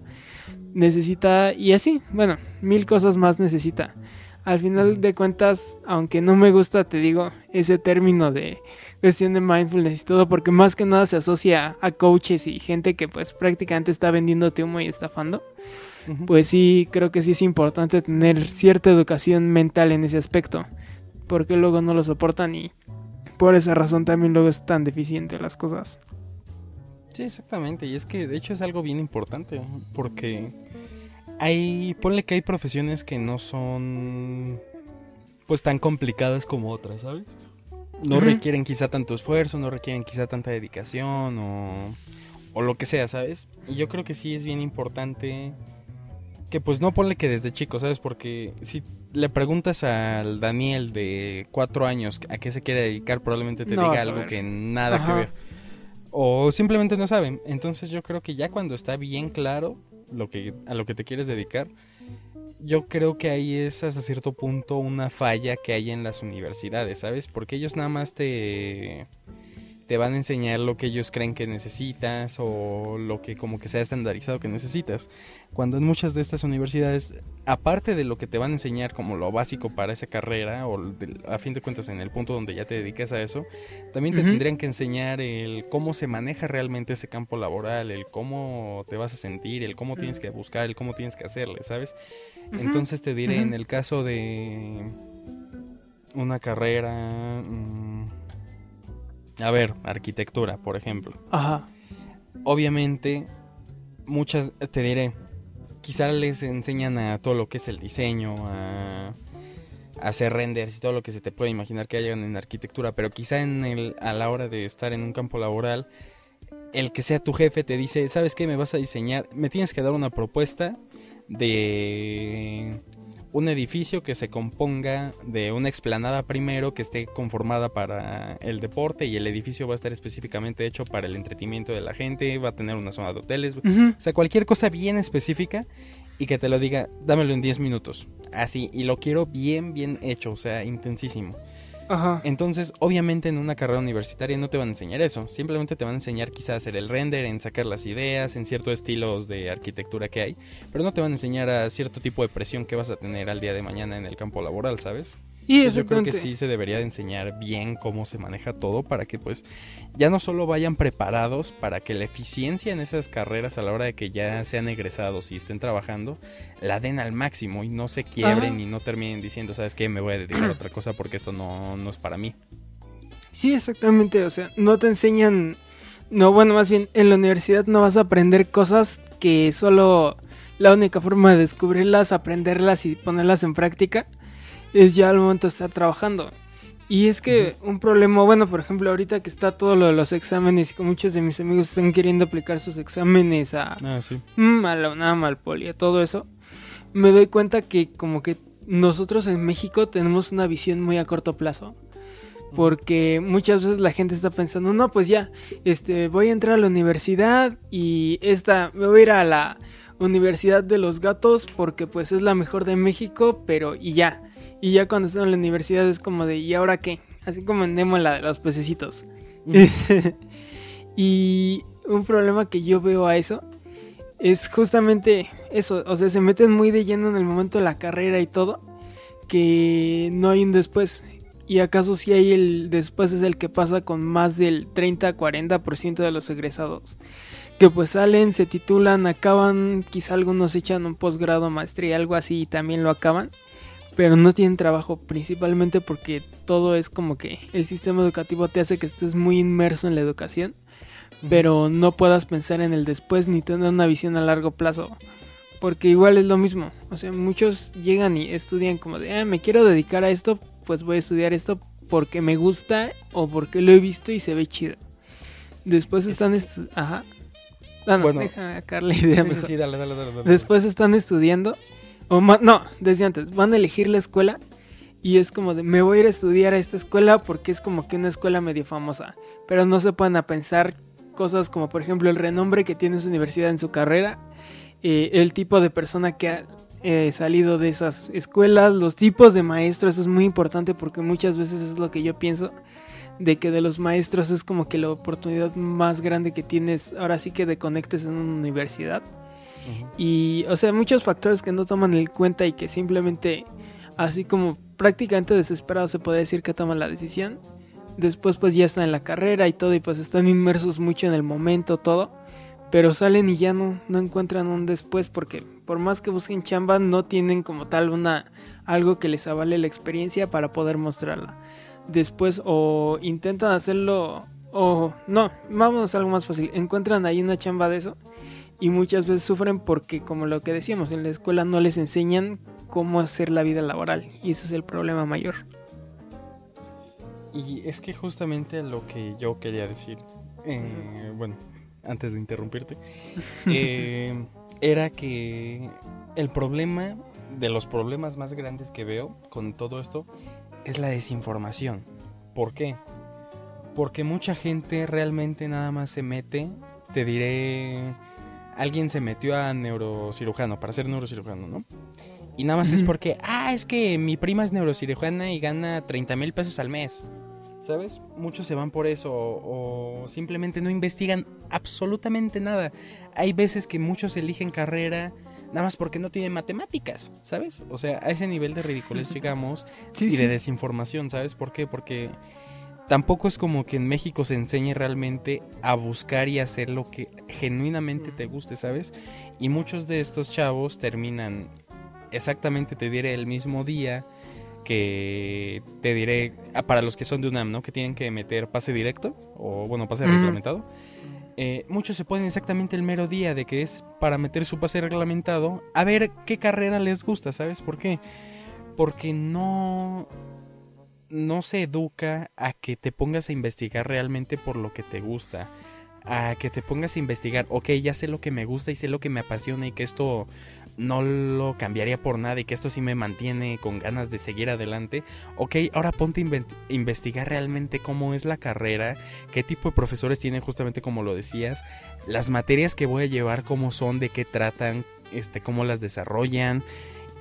Necesita, y así, bueno, mil cosas más necesita. Al final de cuentas, aunque no me gusta, te digo, ese término de cuestión de mindfulness y todo, porque más que nada se asocia a coaches y gente que pues prácticamente está vendiendo humo y estafando. Pues sí, creo que sí es importante tener cierta educación mental en ese aspecto, porque luego no lo soportan y por esa razón también luego es tan deficiente las cosas. Sí, exactamente, y es que de hecho es algo bien importante, porque hay, ponle que hay profesiones que no son pues tan complicadas como otras, ¿sabes? No requieren quizá tanto esfuerzo, no requieren quizá tanta dedicación o, o lo que sea, ¿sabes? Y yo creo que sí es bien importante que pues no ponle que desde chico, ¿sabes? Porque si le preguntas al Daniel de cuatro años a qué se quiere dedicar, probablemente te diga algo que nada que ver. O simplemente no saben. Entonces yo creo que ya cuando está bien claro lo que, a lo que te quieres dedicar, yo creo que ahí es hasta cierto punto una falla que hay en las universidades, ¿sabes? Porque ellos nada más te te van a enseñar lo que ellos creen que necesitas o lo que como que sea estandarizado que necesitas. Cuando en muchas de estas universidades, aparte de lo que te van a enseñar como lo básico para esa carrera o a fin de cuentas en el punto donde ya te dedicas a eso, también te tendrían que enseñar el cómo se maneja realmente ese campo laboral, el cómo te vas a sentir, el cómo tienes que buscar, el cómo tienes que hacerle, ¿sabes? Entonces te diré en el caso de una carrera... Mm, a ver, arquitectura, por ejemplo. Ajá. Obviamente, muchas, te diré, quizá les enseñan a todo lo que es el diseño, a, hacer renders y todo lo que se te puede imaginar que hayan en arquitectura, pero quizá en el, a la hora de estar en un campo laboral, el que sea tu jefe te dice, ¿sabes qué? Me vas a diseñar, me tienes que dar una propuesta de un edificio que se componga de una explanada primero que esté conformada para el deporte y el edificio va a estar específicamente hecho para el entretenimiento de la gente, va a tener una zona de hoteles, o sea, cualquier cosa bien específica y que te lo diga, dámelo en 10 minutos, así, y lo quiero bien, bien hecho, o sea, intensísimo. Entonces, obviamente en una carrera universitaria no te van a enseñar eso. Simplemente te van a enseñar quizás hacer el render, en sacar las ideas, en ciertos estilos de arquitectura que hay. Pero no te van a enseñar a cierto tipo de presión que vas a tener al día de mañana en el campo laboral, ¿sabes? [LAUGHS] Y yo creo que sí se debería de enseñar bien cómo se maneja todo para que pues ya no solo vayan preparados para que la eficiencia en esas carreras a la hora de que ya sean egresados y estén trabajando la den al máximo y no se quiebren y no terminen diciendo, ¿sabes qué? Me voy a dedicar a otra cosa porque esto no, no es para mí. Sí, exactamente, o sea, no te enseñan, no, bueno, más bien en la universidad no vas a aprender cosas que solo la única forma de descubrirlas, aprenderlas y ponerlas en práctica es ya el momento de estar trabajando. Y es que un problema, bueno, por ejemplo, ahorita que está todo lo de los exámenes y que muchos de mis amigos están queriendo aplicar sus exámenes a, ah, sí. Mm, a la UNAM, al poli, a todo eso, me doy cuenta que como que nosotros en México tenemos una visión muy a corto plazo. Porque muchas veces la gente está pensando, no, pues ya, este, voy a entrar a la universidad y esta, me voy a ir a la Universidad de los Gatos porque pues es la mejor de México, pero y ya y ya cuando están en la universidad es como de, ¿y ahora qué? Así como en Nemo la de los pececitos. [LAUGHS] y un problema que yo veo a eso es justamente eso. O sea, se meten muy de lleno en el momento de la carrera y todo. Que no hay un después. Y acaso si hay el después es el que pasa con más del 30-40% de los egresados. Que pues salen, se titulan, acaban, quizá algunos echan un posgrado, maestría, algo así y también lo acaban pero no tienen trabajo principalmente porque todo es como que el sistema educativo te hace que estés muy inmerso en la educación, pero no puedas pensar en el después ni tener una visión a largo plazo. Porque igual es lo mismo, o sea, muchos llegan y estudian como de, ah, me quiero dedicar a esto, pues voy a estudiar esto porque me gusta o porque lo he visto y se ve chido. Después están, ajá. Ah, no, deja la idea. Sí, sí, dale, dale, dale, Después están estudiando o no, desde antes, van a elegir la escuela y es como de, me voy a ir a estudiar a esta escuela porque es como que una escuela medio famosa. Pero no se pueden a pensar cosas como por ejemplo el renombre que tiene su universidad en su carrera, eh, el tipo de persona que ha eh, salido de esas escuelas, los tipos de maestros, es muy importante porque muchas veces es lo que yo pienso, de que de los maestros es como que la oportunidad más grande que tienes ahora sí que de conectes en una universidad y, o sea, muchos factores que no toman en cuenta y que simplemente así como prácticamente desesperados se puede decir que toman la decisión. Después pues ya están en la carrera y todo y pues están inmersos mucho en el momento, todo. Pero salen y ya no, no encuentran un después porque por más que busquen chamba no tienen como tal una algo que les avale la experiencia para poder mostrarla. Después o intentan hacerlo o no, vamos a algo más fácil. Encuentran ahí una chamba de eso y muchas veces sufren porque como lo que decíamos en la escuela no les enseñan cómo hacer la vida laboral y ese es el problema mayor. Y es que justamente lo que yo quería decir, eh, bueno, antes de interrumpirte, [LAUGHS] eh, era que el problema, de los problemas más grandes que veo con todo esto, es la desinformación. ¿Por qué? Porque mucha gente realmente nada más se mete, te diré, alguien se metió a neurocirujano, para ser neurocirujano, ¿no? Y nada más es porque, ah, es que mi prima es neurocirujana y gana 30 mil pesos al mes. ¿Sabes? Muchos se van por eso o, simplemente no investigan absolutamente nada. Hay veces que muchos eligen carrera nada más porque no tienen matemáticas, ¿sabes? O sea, a ese nivel de ridiculez llegamos y de desinformación, ¿sabes? ¿Por qué? Porque tampoco es como que en México se enseñe realmente a buscar y hacer lo que genuinamente te guste, ¿sabes? Y muchos de estos chavos terminan exactamente, te diré, el mismo día que te diré, ah, para los que son de UNAM, ¿no? Que tienen que meter pase directo o, bueno, pase reglamentado. Eh, muchos se ponen exactamente el mero día de que es para meter su pase reglamentado a ver qué carrera les gusta, ¿sabes por qué? Porque no no se educa a que te pongas a investigar realmente por lo que te gusta. A que te pongas a investigar, ok, ya sé lo que me gusta y sé lo que me apasiona y que esto no lo cambiaría por nada y que esto sí me mantiene con ganas de seguir adelante. Ok, ahora ponte a investigar realmente cómo es la carrera, qué tipo de profesores tienen justamente como lo decías, las materias que voy a llevar, cómo son, de qué tratan, este, cómo las desarrollan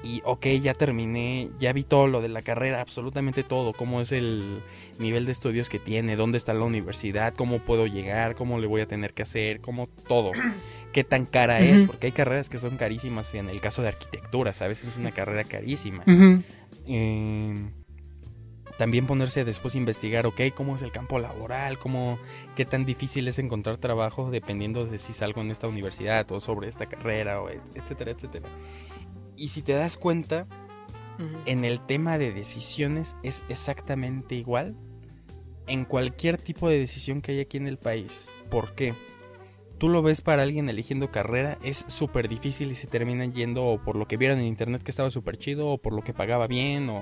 y ok, ya terminé, ya vi todo lo de la carrera, absolutamente todo, cómo es el nivel de estudios que tiene, dónde está la universidad, cómo puedo llegar, cómo le voy a tener que hacer, cómo todo, [CLEARS THROAT] qué tan cara es, porque hay carreras que son carísimas, en el caso de arquitectura, ¿sabes? Es una carrera carísima. Em, también ponerse después a investigar, ok, cómo es el campo laboral, cómo, qué tan difícil es encontrar trabajo dependiendo de si salgo en esta universidad o sobre esta carrera, o etcétera, etcétera. Y si te das cuenta, en el tema de decisiones es exactamente igual en cualquier tipo de decisión que hay aquí en el país. ¿Por qué? Tú lo ves para alguien eligiendo carrera, es súper difícil y se terminan yendo o por lo que vieron en internet que estaba súper chido, o por lo que pagaba bien, o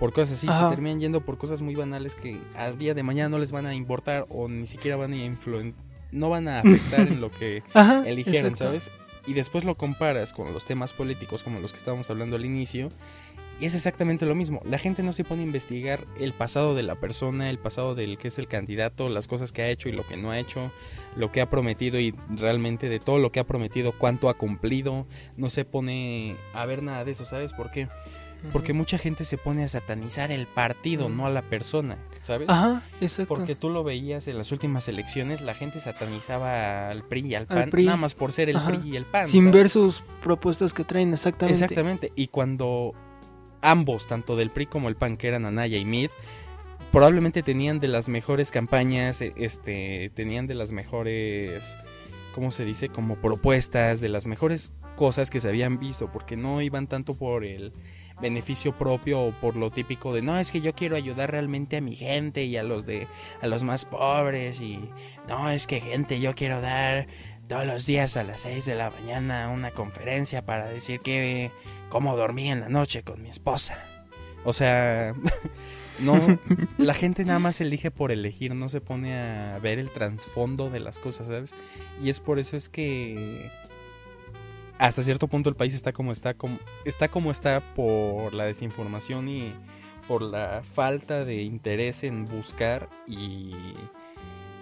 por cosas así. Se terminan yendo por cosas muy banales que al día de mañana no les van a importar o ni siquiera van a influenciar, no van a afectar en lo que [LAUGHS] eligieron, ¿sabes? Y después lo comparas con los temas políticos como los que estábamos hablando al inicio, y es exactamente lo mismo. La gente no se pone a investigar el pasado de la persona, el pasado del que es el candidato, las cosas que ha hecho y lo que no ha hecho, lo que ha prometido y realmente de todo lo que ha prometido, cuánto ha cumplido. No se pone a ver nada de eso, ¿sabes por qué? Porque mucha gente se pone a satanizar el partido, no a la persona, ¿sabes? Ajá, exacto. Porque tú lo veías en las últimas elecciones, la gente satanizaba al PRI y al PAN, nada más por ser el PRI y el PAN. Sin ver sus propuestas que traen, exactamente. Exactamente, y cuando ambos, tanto del PRI como el PAN, que eran Anaya y Mid, probablemente tenían de las mejores campañas, e, este, tenían de las mejores, ¿cómo se dice? Como propuestas, de las mejores cosas que se habían visto, porque no iban tanto por el beneficio propio o por lo típico de no es que yo quiero ayudar realmente a mi gente y a los de a los más pobres y no es que gente yo quiero dar todos los días a las 6 de la mañana una conferencia para decir que cómo dormí en la noche con mi esposa. O sea, [LAUGHS] no la gente nada más elige por elegir, no se pone a ver el trasfondo de las cosas, ¿sabes? Y es por eso es que hasta cierto punto el país está como está, como, está como está por la desinformación y por la falta de interés en buscar y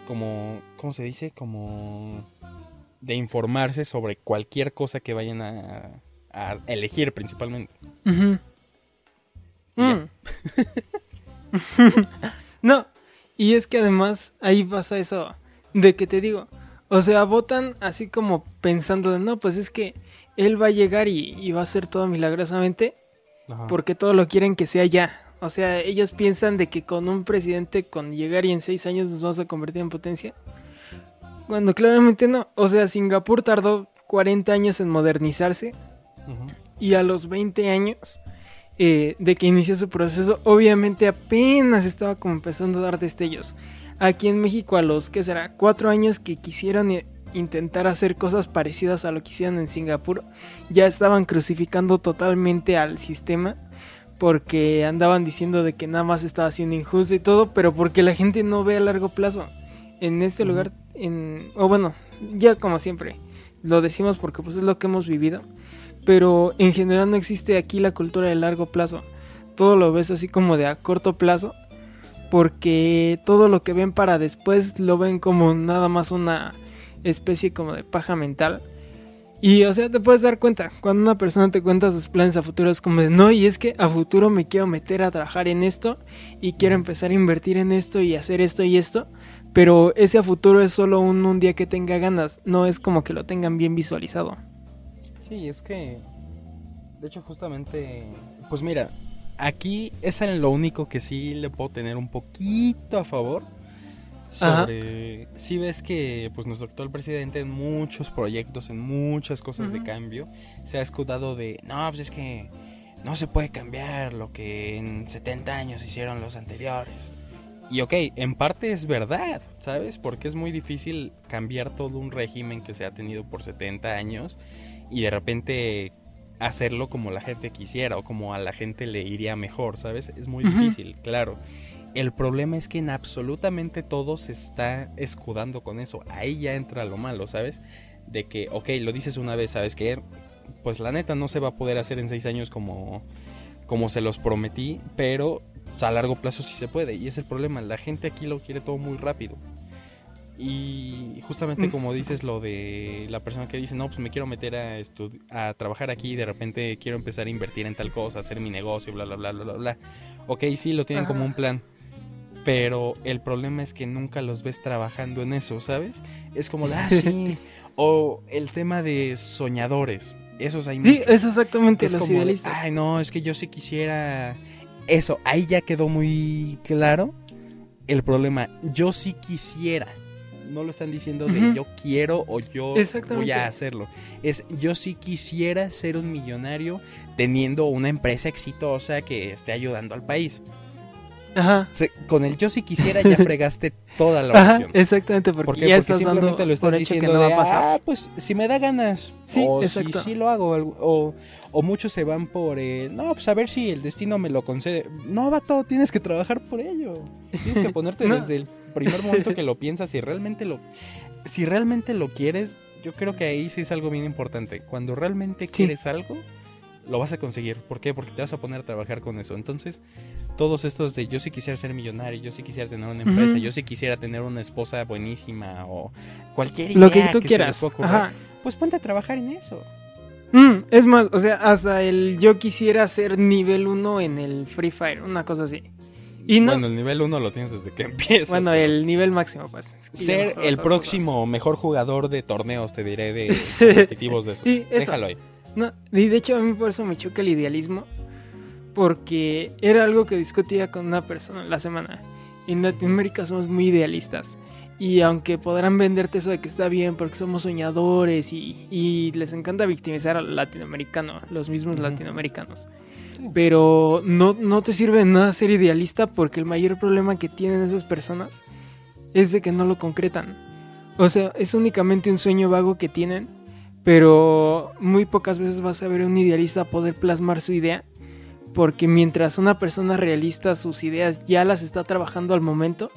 como, ¿cómo se dice? Como de informarse sobre cualquier cosa que vayan a, elegir principalmente. Mm. [LAUGHS] no, y es que además ahí pasa eso de que te digo, o sea, votan así como pensando de, no, pues es que él va a llegar y, va a hacer todo milagrosamente. Ajá. porque todo lo quieren que sea ya. O sea, ellos piensan de que con un presidente, con llegar y en seis años nos vamos a convertir en potencia. Cuando claramente no. O sea, Singapur tardó 40 años en modernizarse y a los 20 años eh, de que inició su proceso, obviamente apenas estaba como empezando a dar destellos. Aquí en México a los, ¿qué será? Cuatro años que quisieron eh, intentar hacer cosas parecidas a lo que hicieron en Singapur, ya estaban crucificando totalmente al sistema porque andaban diciendo de que nada más estaba siendo injusto y todo, pero porque la gente no ve a largo plazo. En este lugar, en, o bueno, ya como siempre, lo decimos porque pues es lo que hemos vivido, pero en general no existe aquí la cultura de largo plazo. Todo lo ves así como de a corto plazo, porque todo lo que ven para después lo ven como nada más una especie como de paja mental. Y o sea, te puedes dar cuenta, cuando una persona te cuenta sus planes a futuro es como de, no, y es que a futuro me quiero meter a trabajar en esto y quiero empezar a invertir en esto y hacer esto y esto, pero ese a futuro es solo un, un día que tenga ganas, no es como que lo tengan bien visualizado. Sí, es que. De hecho, justamente. Pues mira, aquí es en lo único que sí le puedo tener un poquito a favor. Sobre. Si ves que pues nuestro actual presidente en muchos proyectos, en muchas cosas de cambio, se ha escudado de. No, pues es que no se puede cambiar lo que en 70 años hicieron los anteriores. Y ok, en parte es verdad, ¿sabes? Porque es muy difícil cambiar todo un régimen que se ha tenido por 70 años y de repente hacerlo como la gente quisiera o como a la gente le iría mejor, ¿sabes? Es muy difícil, claro. El problema es que en absolutamente todo se está escudando con eso. Ahí ya entra lo malo, ¿sabes? De que, ok, lo dices una vez, ¿sabes qué? Pues la neta no se va a poder hacer en seis años como, como se los prometí, pero o sea, a largo plazo sí se puede. Y es el problema, la gente aquí lo quiere todo muy rápido. Y justamente como dices lo de la persona que dice, no, pues me quiero meter a, a trabajar aquí y de repente quiero empezar a invertir en tal cosa, hacer mi negocio, bla, bla, bla, bla, bla. Ok, sí, lo tienen como un plan. Pero el problema es que nunca los ves trabajando en eso, ¿sabes? Es como, de, ah, [LAUGHS] sí. o el tema de soñadores. Esos hay Sí, muchos. es exactamente Es los como de, idealistas. Ay, no, es que yo sí quisiera. Eso, ahí ya quedó muy claro el problema. Yo sí quisiera. No lo están diciendo de yo quiero o yo voy a hacerlo. Es yo sí quisiera ser un millonario teniendo una empresa exitosa que esté ayudando al país. Ajá. Se- con el yo sí quisiera ya [LAUGHS] fregaste toda la Ajá, oración. exactamente, porque ¿Por qué? ya Porque estás simplemente dando lo estás diciendo no de, va ah, pues si me da ganas. Sí, o exacto. si sí lo hago. O, o muchos se van por, eh, no, pues a ver si el destino me lo concede. No, vato, tienes que trabajar por ello. Tienes que ponerte [LAUGHS] No. desde el primer momento que lo piensas y realmente lo... Si realmente lo quieres, yo creo que ahí sí es algo bien importante. Cuando realmente quieres algo, lo vas a conseguir. ¿Por qué? Porque te vas a poner a trabajar con eso. Entonces, todos estos de yo sí quisiera ser millonario, yo sí quisiera tener una empresa, yo sí quisiera tener una esposa buenísima o cualquier idea Lo que tú se quieras. les pueda ocurrir, Ajá. pues ponte a trabajar en eso. Mm, es más, o sea, hasta el yo quisiera ser nivel 1 en el Free Fire, una cosa así. Y no, Bueno, bueno, el nivel 1 lo tienes desde que [LAUGHS] empiezas. pero el nivel máximo, pues. Ser el próximo mejor jugador de torneos, te diré, de [LAUGHS] competitivos de esos. Sí, eso. Déjalo ahí. No, y de hecho a mí por eso me choca el idealismo, porque era algo que discutía con una persona la semana. En Latinoamérica somos muy idealistas. Y aunque podrán venderte eso de que está bien porque somos soñadores y, y les encanta victimizar al latinoamericano, los mismos latinoamericanos. Sí. Pero no, no te sirve de nada ser idealista porque el mayor problema que tienen esas personas es de que no lo concretan. O sea, es únicamente un sueño vago que tienen, pero muy pocas veces vas a ver a un idealista poder plasmar su idea. Porque mientras una persona realista sus ideas ya las está trabajando al momento,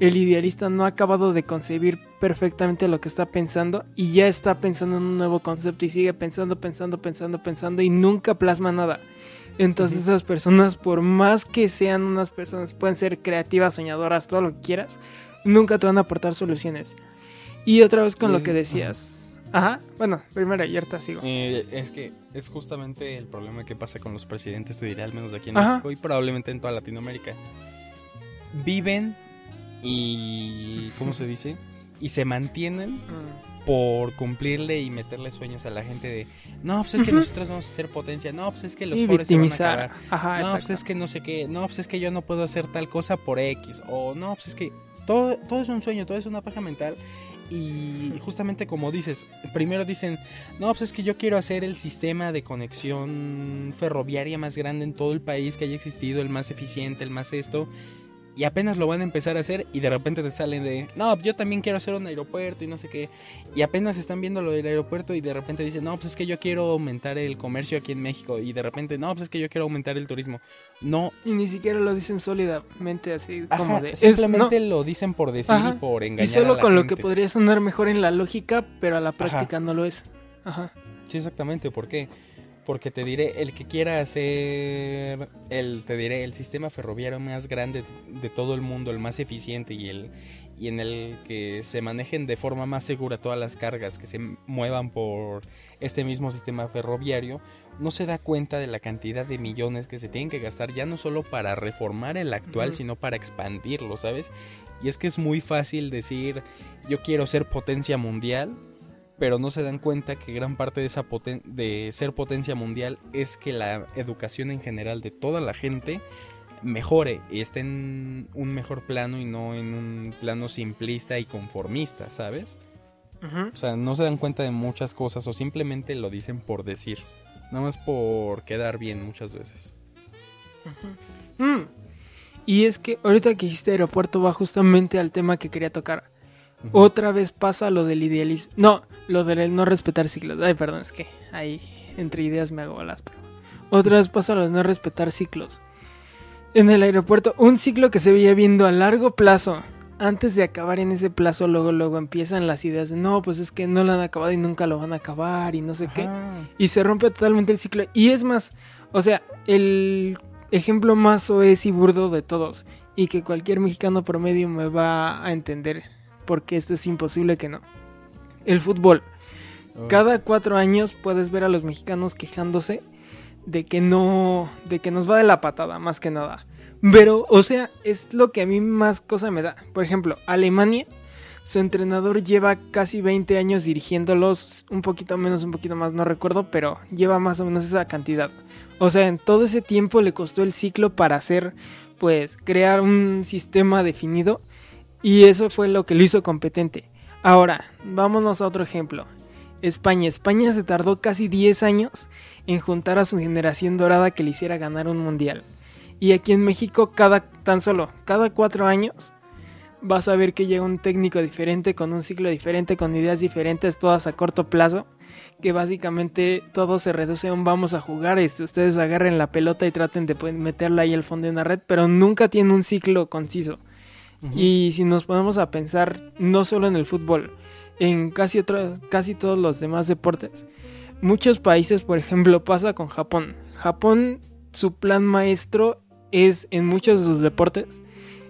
el idealista no ha acabado de concebir perfectamente lo que está pensando y ya está pensando en un nuevo concepto y sigue pensando, pensando, pensando, pensando y nunca plasma nada. Entonces esas personas, por más que sean unas personas, pueden ser creativas, soñadoras, todo lo que quieras, nunca te van a aportar soluciones. Y otra vez con lo que decías. Ajá, bueno, primero y ahorita sigo. Eh, es que es justamente el problema que pasa con los presidentes, te diré, al menos aquí en Ajá. México y probablemente en toda Latinoamérica. Viven y. ¿Cómo se dice? Y se mantienen [LAUGHS] Mm, por cumplirle y meterle sueños a la gente de, no, pues es que nosotros vamos a hacer potencia, no, pues es que los y pobres se van a acabar. Ajá, no, pues es que no sé qué, no, pues es que yo no puedo hacer tal cosa por X, o no, pues es que todo, todo es un sueño, todo es una paja mental. Y justamente como dices, primero dicen, no, pues es que yo quiero hacer el sistema de conexión ferroviaria más grande en todo el país que haya existido, el más eficiente, el más esto. Y apenas lo van a empezar a hacer y de repente te salen de, no, yo también quiero hacer un aeropuerto y no sé qué. Y apenas están viendo lo del aeropuerto y de repente dicen, no, pues es que yo quiero aumentar el comercio aquí en México. Y de repente, no, pues es que yo quiero aumentar el turismo. No, Y ni siquiera lo dicen sólidamente así como de... es- simplemente no, lo dicen por decir Ajá, y por engañar y solo a la con lo que podría sonar mejor en la lógica, pero a la Ajá. práctica no lo es. Ajá. Sí, exactamente. ¿Por qué? Porque te diré, el que quiera hacer, el, te diré, el sistema ferroviario más grande de todo el mundo, el más eficiente y el y en el que se manejen de forma más segura todas las cargas que se muevan por este mismo sistema ferroviario, no se da cuenta de la cantidad de millones que se tienen que gastar ya no solo para reformar el actual, sino para expandirlo, ¿sabes? Y es que es muy fácil decir, yo quiero ser potencia mundial, pero no se dan cuenta que gran parte de esa poten- de ser potencia mundial es que la educación en general de toda la gente mejore y esté en un mejor plano y no en un plano simplista y conformista, ¿sabes? Ujú. O sea, no se dan cuenta de muchas cosas o simplemente lo dicen por decir, nada más por quedar bien muchas veces. Mm. Y es que ahorita que dijiste aeropuerto va justamente al tema que quería tocar. Otra vez pasa lo del idealismo. No, lo del no respetar ciclos. Ay, perdón, es que ahí entre ideas me hago bolas. Pero... Otra vez pasa lo de no respetar ciclos. En el aeropuerto, un ciclo que se veía viendo a largo plazo. Antes de acabar en ese plazo, luego, luego empiezan las ideas de no, pues es que no lo han acabado y nunca lo van a acabar y no sé qué y se rompe totalmente el ciclo. Y es más, o sea, el ejemplo más soez y burdo de todos, y que cualquier mexicano promedio me va a entender, porque esto es imposible que no. El fútbol. Oh. Cada cuatro años puedes ver a los mexicanos quejándose de que no, de que nos va de la patada, más que nada. Pero, o sea, es lo que a mí más cosa me da. Por ejemplo, Alemania, su entrenador lleva casi 20 años dirigiéndolos, un poquito menos, un poquito más, no recuerdo, pero lleva más o menos esa cantidad. O sea, en todo ese tiempo le costó el ciclo para hacer, pues, crear un sistema definido. Y eso fue lo que lo hizo competente. Ahora, vámonos a otro ejemplo. España. España se tardó casi 10 años en juntar a su generación dorada que le hiciera ganar un mundial. Y aquí en México, cada, tan solo, cada cuatro años, vas a ver que llega un técnico diferente, con un ciclo diferente, con ideas diferentes, todas a corto plazo. Que básicamente todo se reduce a un vamos a jugar. Este, ustedes agarren la pelota y traten de meterla ahí al fondo de una red, pero nunca tiene un ciclo conciso. Y si nos ponemos a pensar, no solo en el fútbol, en casi, otro- casi todos los demás deportes, muchos países, por ejemplo, pasa con Japón. Japón, su plan maestro es en muchos de sus deportes,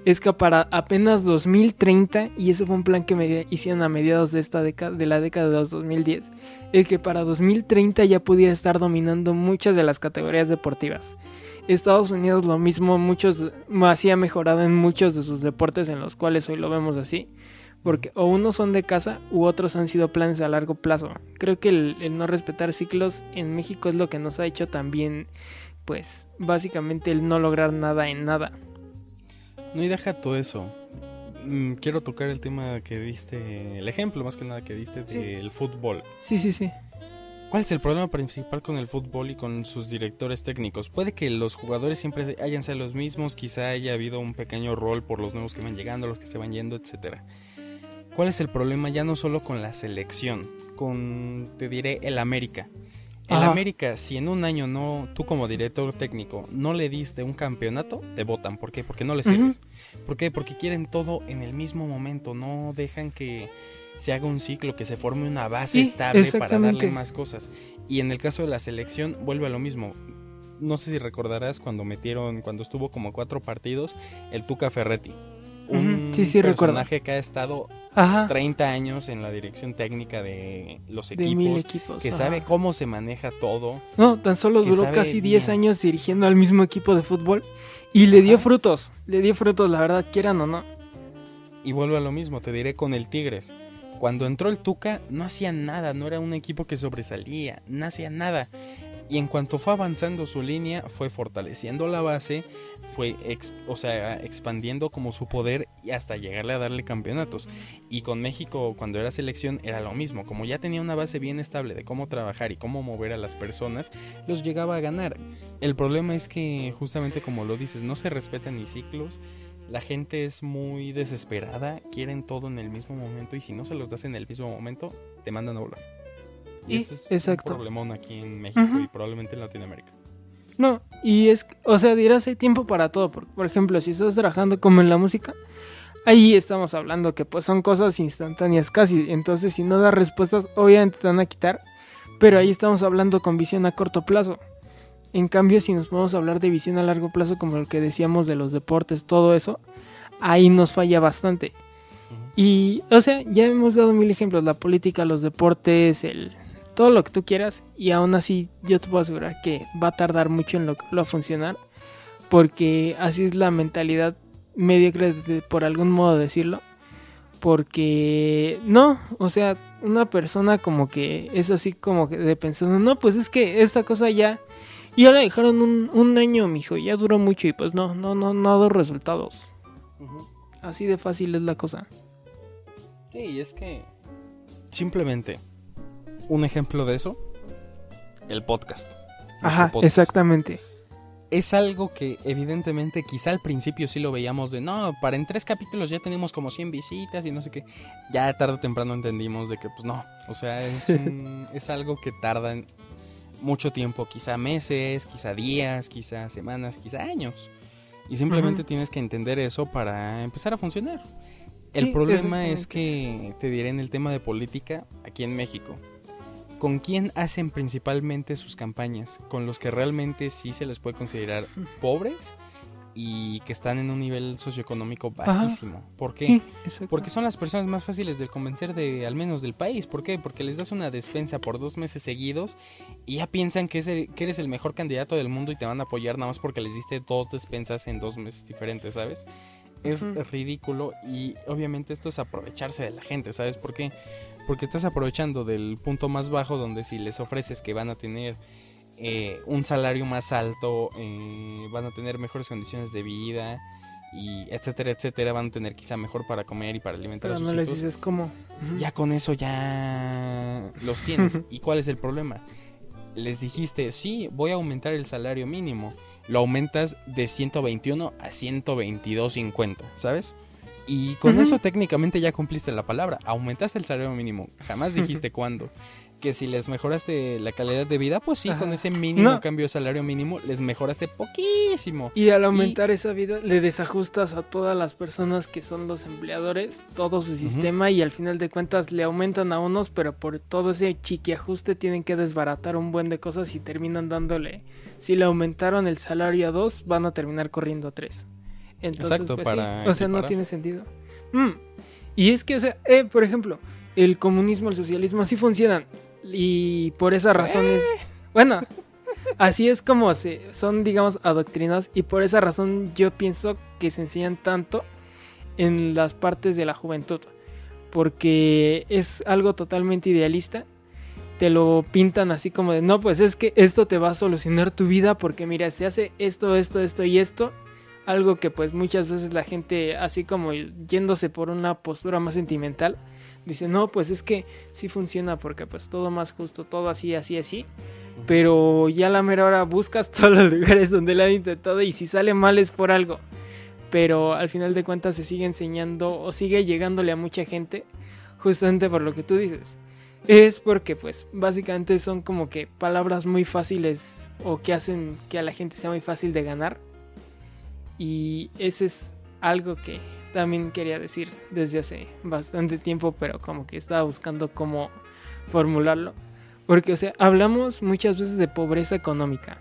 es que para apenas 2030, y ese fue un plan que me hicieron a mediados de esta década, de la década de los 2010, es que para 2030 ya pudiera estar dominando muchas de las categorías deportivas. Estados Unidos lo mismo, muchos así ha mejorado en muchos de sus deportes en los cuales hoy lo vemos así. Porque o unos son de casa u otros han sido planes a largo plazo. Creo que el, el no respetar ciclos en México es lo que nos ha hecho también, pues básicamente el no lograr nada en nada. No, y deja todo eso. Mm, quiero tocar el tema que diste, el ejemplo más que nada que diste Sí. del fútbol. Sí, sí, sí. ¿Cuál es el problema principal con el fútbol y con sus directores técnicos? Puede que los jugadores siempre hayan sido los mismos, quizá haya habido un pequeño rol por los nuevos que van llegando, los que se van yendo, etcétera. ¿Cuál es el problema ya no solo con la selección, con te diré el América? El Ajá. América, si en un año no, tú como director técnico no le diste un campeonato, te votan. ¿Por qué? Porque no Ujú. sirves. ¿Por qué? Porque quieren todo en el mismo momento, no dejan que se haga un ciclo, que se forme una base Sí, estable para darle más cosas. Y en el caso de la selección vuelve a lo mismo. No sé si recordarás cuando metieron, cuando estuvo como cuatro partidos, el Tuca Ferretti. Un sí, sí, recuerdo. personaje que ha estado Ajá. 30 años en la dirección técnica de los De mil equipos, equipos. que ajá. sabe cómo se maneja todo. No, tan solo duró casi 10 bien. años dirigiendo al mismo equipo de fútbol. Y le dio frutos. Le dio frutos, la verdad, quieran o no. Y vuelvo a lo mismo, te diré con el Tigres. Cuando entró el Tuca no hacía nada, no era un equipo que sobresalía, no hacía nada. Y en cuanto fue avanzando su línea, fue fortaleciendo la base, fue o sea, expandiendo como su poder y hasta llegarle a darle campeonatos. Y con México, cuando era selección, era lo mismo. Como ya tenía una base bien estable de cómo trabajar y cómo mover a las personas, los llegaba a ganar. El problema es que, justamente como lo dices, no se respetan ni ciclos. La gente es muy desesperada, quieren todo en el mismo momento y si no se los das en el mismo momento, te mandan a volar. Y, ese es exacto. un problemón aquí en México y probablemente en Latinoamérica. No, y es, o sea, dirás, hay tiempo para todo. Por, por ejemplo, si estás trabajando como en la música, ahí estamos hablando que pues son cosas instantáneas casi. Entonces, si no das respuestas, obviamente te van a quitar. Pero ahí estamos hablando con visión a corto plazo. En cambio, si nos podemos hablar de visión a largo plazo, como lo que decíamos de los deportes, todo eso, ahí nos falla bastante. Y, o sea, ya hemos dado mil ejemplos, la política, los deportes, el, todo lo que tú quieras y aún así yo te puedo asegurar que va a tardar mucho en lo, lo a funcionar porque así es la mentalidad mediocre por algún modo decirlo porque no, o sea, una persona como que es así como que de pensando, no, pues es que esta cosa ya ya la dejaron un, un año, mijo, ya duró mucho y pues no, no, no, no ha dado resultados. Así de fácil es la cosa. Sí, es que simplemente un ejemplo de eso, el podcast. Ajá, exactamente. Es algo que evidentemente quizá al principio sí lo veíamos de, no, para en tres capítulos ya tenemos como 100 visitas y no sé qué. Ya tarde o temprano entendimos de que pues no, o sea, es, [LAUGHS] es algo que tarda mucho tiempo, quizá meses, quizá días, quizá semanas, quizá años. Y simplemente tienes que entender eso para empezar a funcionar. El problema es que, te diré en el tema de política, aquí en México, ¿Con quién hacen principalmente sus campañas? ¿Con los que realmente sí se les puede considerar pobres? Y que están en un nivel socioeconómico bajísimo. ¿Por qué? Porque son las personas más fáciles de convencer de al menos del país. ¿Por qué? Porque les das una despensa por dos meses seguidos y ya piensan que, que eres el mejor candidato del mundo y te van a apoyar nada más porque les diste dos despensas en dos meses diferentes, ¿sabes? Es ridículo y obviamente esto es aprovecharse de la gente, ¿sabes por qué? Porque estás aprovechando del punto más bajo donde si les ofreces que van a tener eh, un salario más alto, eh, van a tener mejores condiciones de vida y etcétera, etcétera, van a tener quizá mejor para comer y para alimentar a sus no les dices cómo. Ya con eso ya los tienes. [LAUGHS] ¿Y cuál es el problema? Les dijiste, sí, voy a aumentar el salario mínimo. Lo aumentas de 121 a 122.50, ¿sabes? Y con eso técnicamente ya cumpliste la palabra. Aumentaste el salario mínimo. Jamás dijiste cuándo. Que si les mejoraste la calidad de vida, pues sí, con ese mínimo cambio de salario mínimo, les mejoraste poquísimo. Y al aumentar esa vida, le desajustas a todas las personas que son los empleadores, todo su sistema, y al final de cuentas le aumentan a unos, pero por todo ese chiquiajuste tienen que desbaratar un buen de cosas y terminan dándole. Si le aumentaron el salario a dos, van a terminar corriendo a tres. Entonces, pues, o sea, no tiene sentido. Mm. Y es que, o sea, eh, por ejemplo, el comunismo, el socialismo, así funcionan. Y por esas razones, eh. bueno, así es como se, son, digamos, adoctrinados. Y por esa razón yo pienso que se enseñan tanto en las partes de la juventud. Porque es algo totalmente idealista. Te lo pintan así como de, no, pues es que esto te va a solucionar tu vida porque mira, se hace esto, esto, esto y esto algo que pues muchas veces la gente así como yéndose por una postura más sentimental dice no pues es que sí funciona porque pues todo más justo todo así así así pero ya a la mera hora buscas [LAUGHS] todos los lugares donde le han intentado y si sale mal es por algo. Pero al final de cuentas se sigue enseñando o sigue llegándole a mucha gente justamente por lo que tú dices. Es porque pues básicamente son como que palabras muy fáciles o que hacen que a la gente sea muy fácil de ganar. Y ese es algo que también quería decir desde hace bastante tiempo, pero como que estaba buscando cómo formularlo. Porque, o sea, hablamos muchas veces de pobreza económica,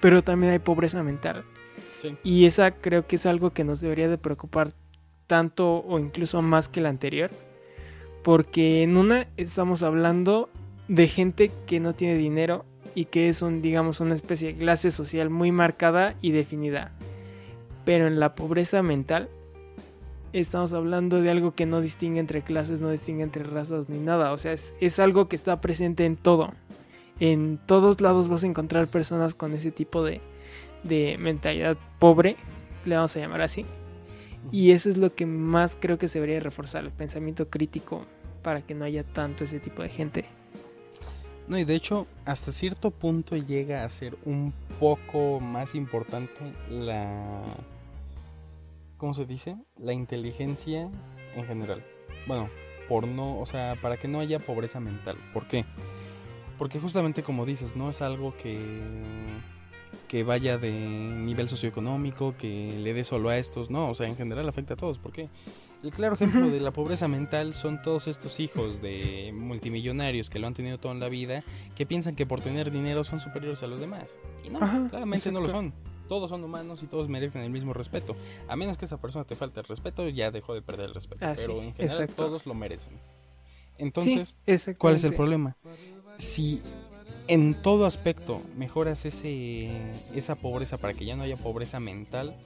pero también hay pobreza mental. Y esa creo que es algo que nos debería de preocupar tanto o incluso más que la anterior. Porque en una estamos hablando de gente que no tiene dinero y que es un, digamos, una especie de clase social muy marcada y definida. Pero en la pobreza mental estamos hablando de algo que no distingue entre clases, no distingue entre razas ni nada. O sea, es, es algo que está presente en todo. En todos lados vas a encontrar personas con ese tipo de, de mentalidad pobre, le vamos a llamar así. Y eso es lo que más creo que se debería reforzar, el pensamiento crítico, para que no haya tanto ese tipo de gente. No, y de hecho, hasta cierto punto llega a ser un poco más importante la... ¿Cómo se dice? La inteligencia en general. Bueno, por no, o sea, para que no haya pobreza mental. ¿Por qué? Porque justamente como dices, no es algo que que vaya de nivel socioeconómico, que le dé solo a estos, no, o sea, en general afecta a todos, ¿por qué? El claro ejemplo de la pobreza mental son todos estos hijos de multimillonarios que lo han tenido toda la vida, que piensan que por tener dinero son superiores a los demás. Y no, claramente no lo son. Todos son humanos y todos merecen el mismo respeto. A menos que esa persona te falte el respeto, ya dejó de perder el respeto. Ah, pero en general todos lo merecen. Entonces, ¿cuál es el problema? Si en todo aspecto mejoras ese, esa pobreza para que ya no haya pobreza mental,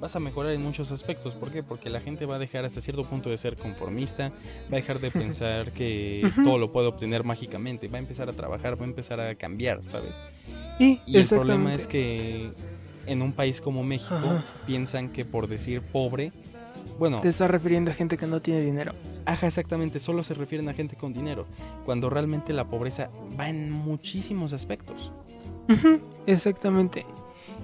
vas a mejorar en muchos aspectos. ¿Por qué? Porque la gente va a dejar hasta cierto punto de ser conformista, va a dejar de [LAUGHS] pensar que todo lo puede obtener mágicamente, va a empezar a trabajar, va a empezar a cambiar, ¿sabes? Y, el problema es que en un país como México piensan que por decir pobre bueno. Te estás refiriendo a gente que no tiene dinero. Ajá, exactamente. Solo se refieren a gente con dinero. Cuando realmente la pobreza va en muchísimos aspectos. exactamente.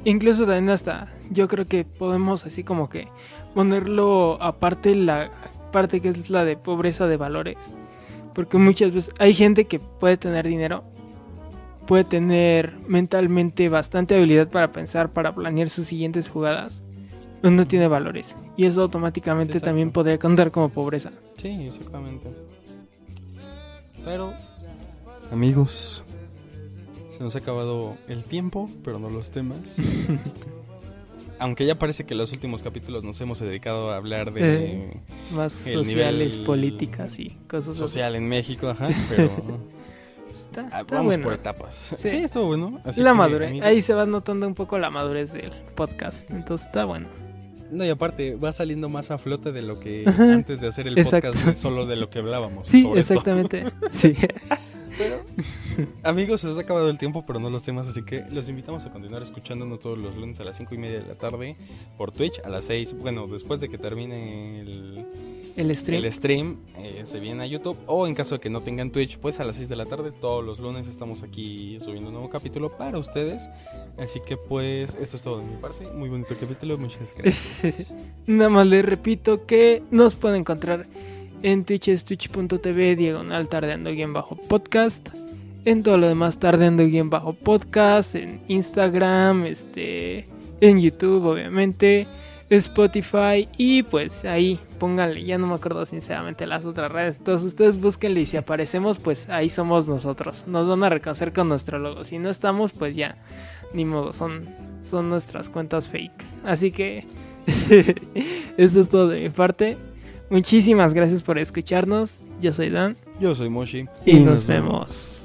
Incluso también hasta yo creo que podemos así como que ponerlo aparte la parte que es la de pobreza de valores. Porque muchas veces hay gente que puede tener dinero, puede tener mentalmente bastante habilidad para pensar, para planear sus siguientes jugadas no tiene valores. Y eso automáticamente también podría contar como pobreza. Sí, exactamente. Pero, amigos, se nos ha acabado el tiempo, pero no los temas. [LAUGHS] Aunque ya parece que en los últimos capítulos nos hemos dedicado a hablar de... Eh, más sociales, políticas y cosas Social en México, ajá, pero... [LAUGHS] Está, ah, vamos por etapas. [LAUGHS] Sí, estuvo bueno. la madurez. Ahí se va notando un poco la madurez del podcast. Entonces está bueno. No, y aparte, va saliendo más a flote de lo que antes de hacer el podcast, solo de lo que hablábamos. Sí, exactamente. sí. [LAUGHS] Pero, [LAUGHS] amigos, se nos ha acabado el tiempo, pero no los temas, así que los invitamos a continuar escuchándonos todos los lunes a las 5 y media de la tarde por Twitch, a las 6, bueno, después de que termine el, el stream, el stream eh, se viene a YouTube, o en caso de que no tengan Twitch, pues a las 6 de la tarde, todos los lunes estamos aquí subiendo un nuevo capítulo para ustedes. Así que pues esto es todo de mi parte, muy bonito capítulo, muchas gracias. [LAUGHS] Nada más les repito que nos pueden encontrar en Twitch es twitch.tv diagonal tardeando guion bajo podcast. En todo lo demás tardeando guion bajo podcast. En Instagram, este, en YouTube obviamente. Spotify y pues ahí pónganle, ya no me acuerdo sinceramente las otras redes, todos ustedes búsquenle y si aparecemos pues ahí somos nosotros, nos van a reconocer con nuestro logo, si no estamos pues ya, ni modo, son, son nuestras cuentas fake, así que [LAUGHS] eso es todo de mi parte, Muchísimas gracias por escucharnos. Yo soy Dan. Yo soy Moshi. Y, nos, vemos.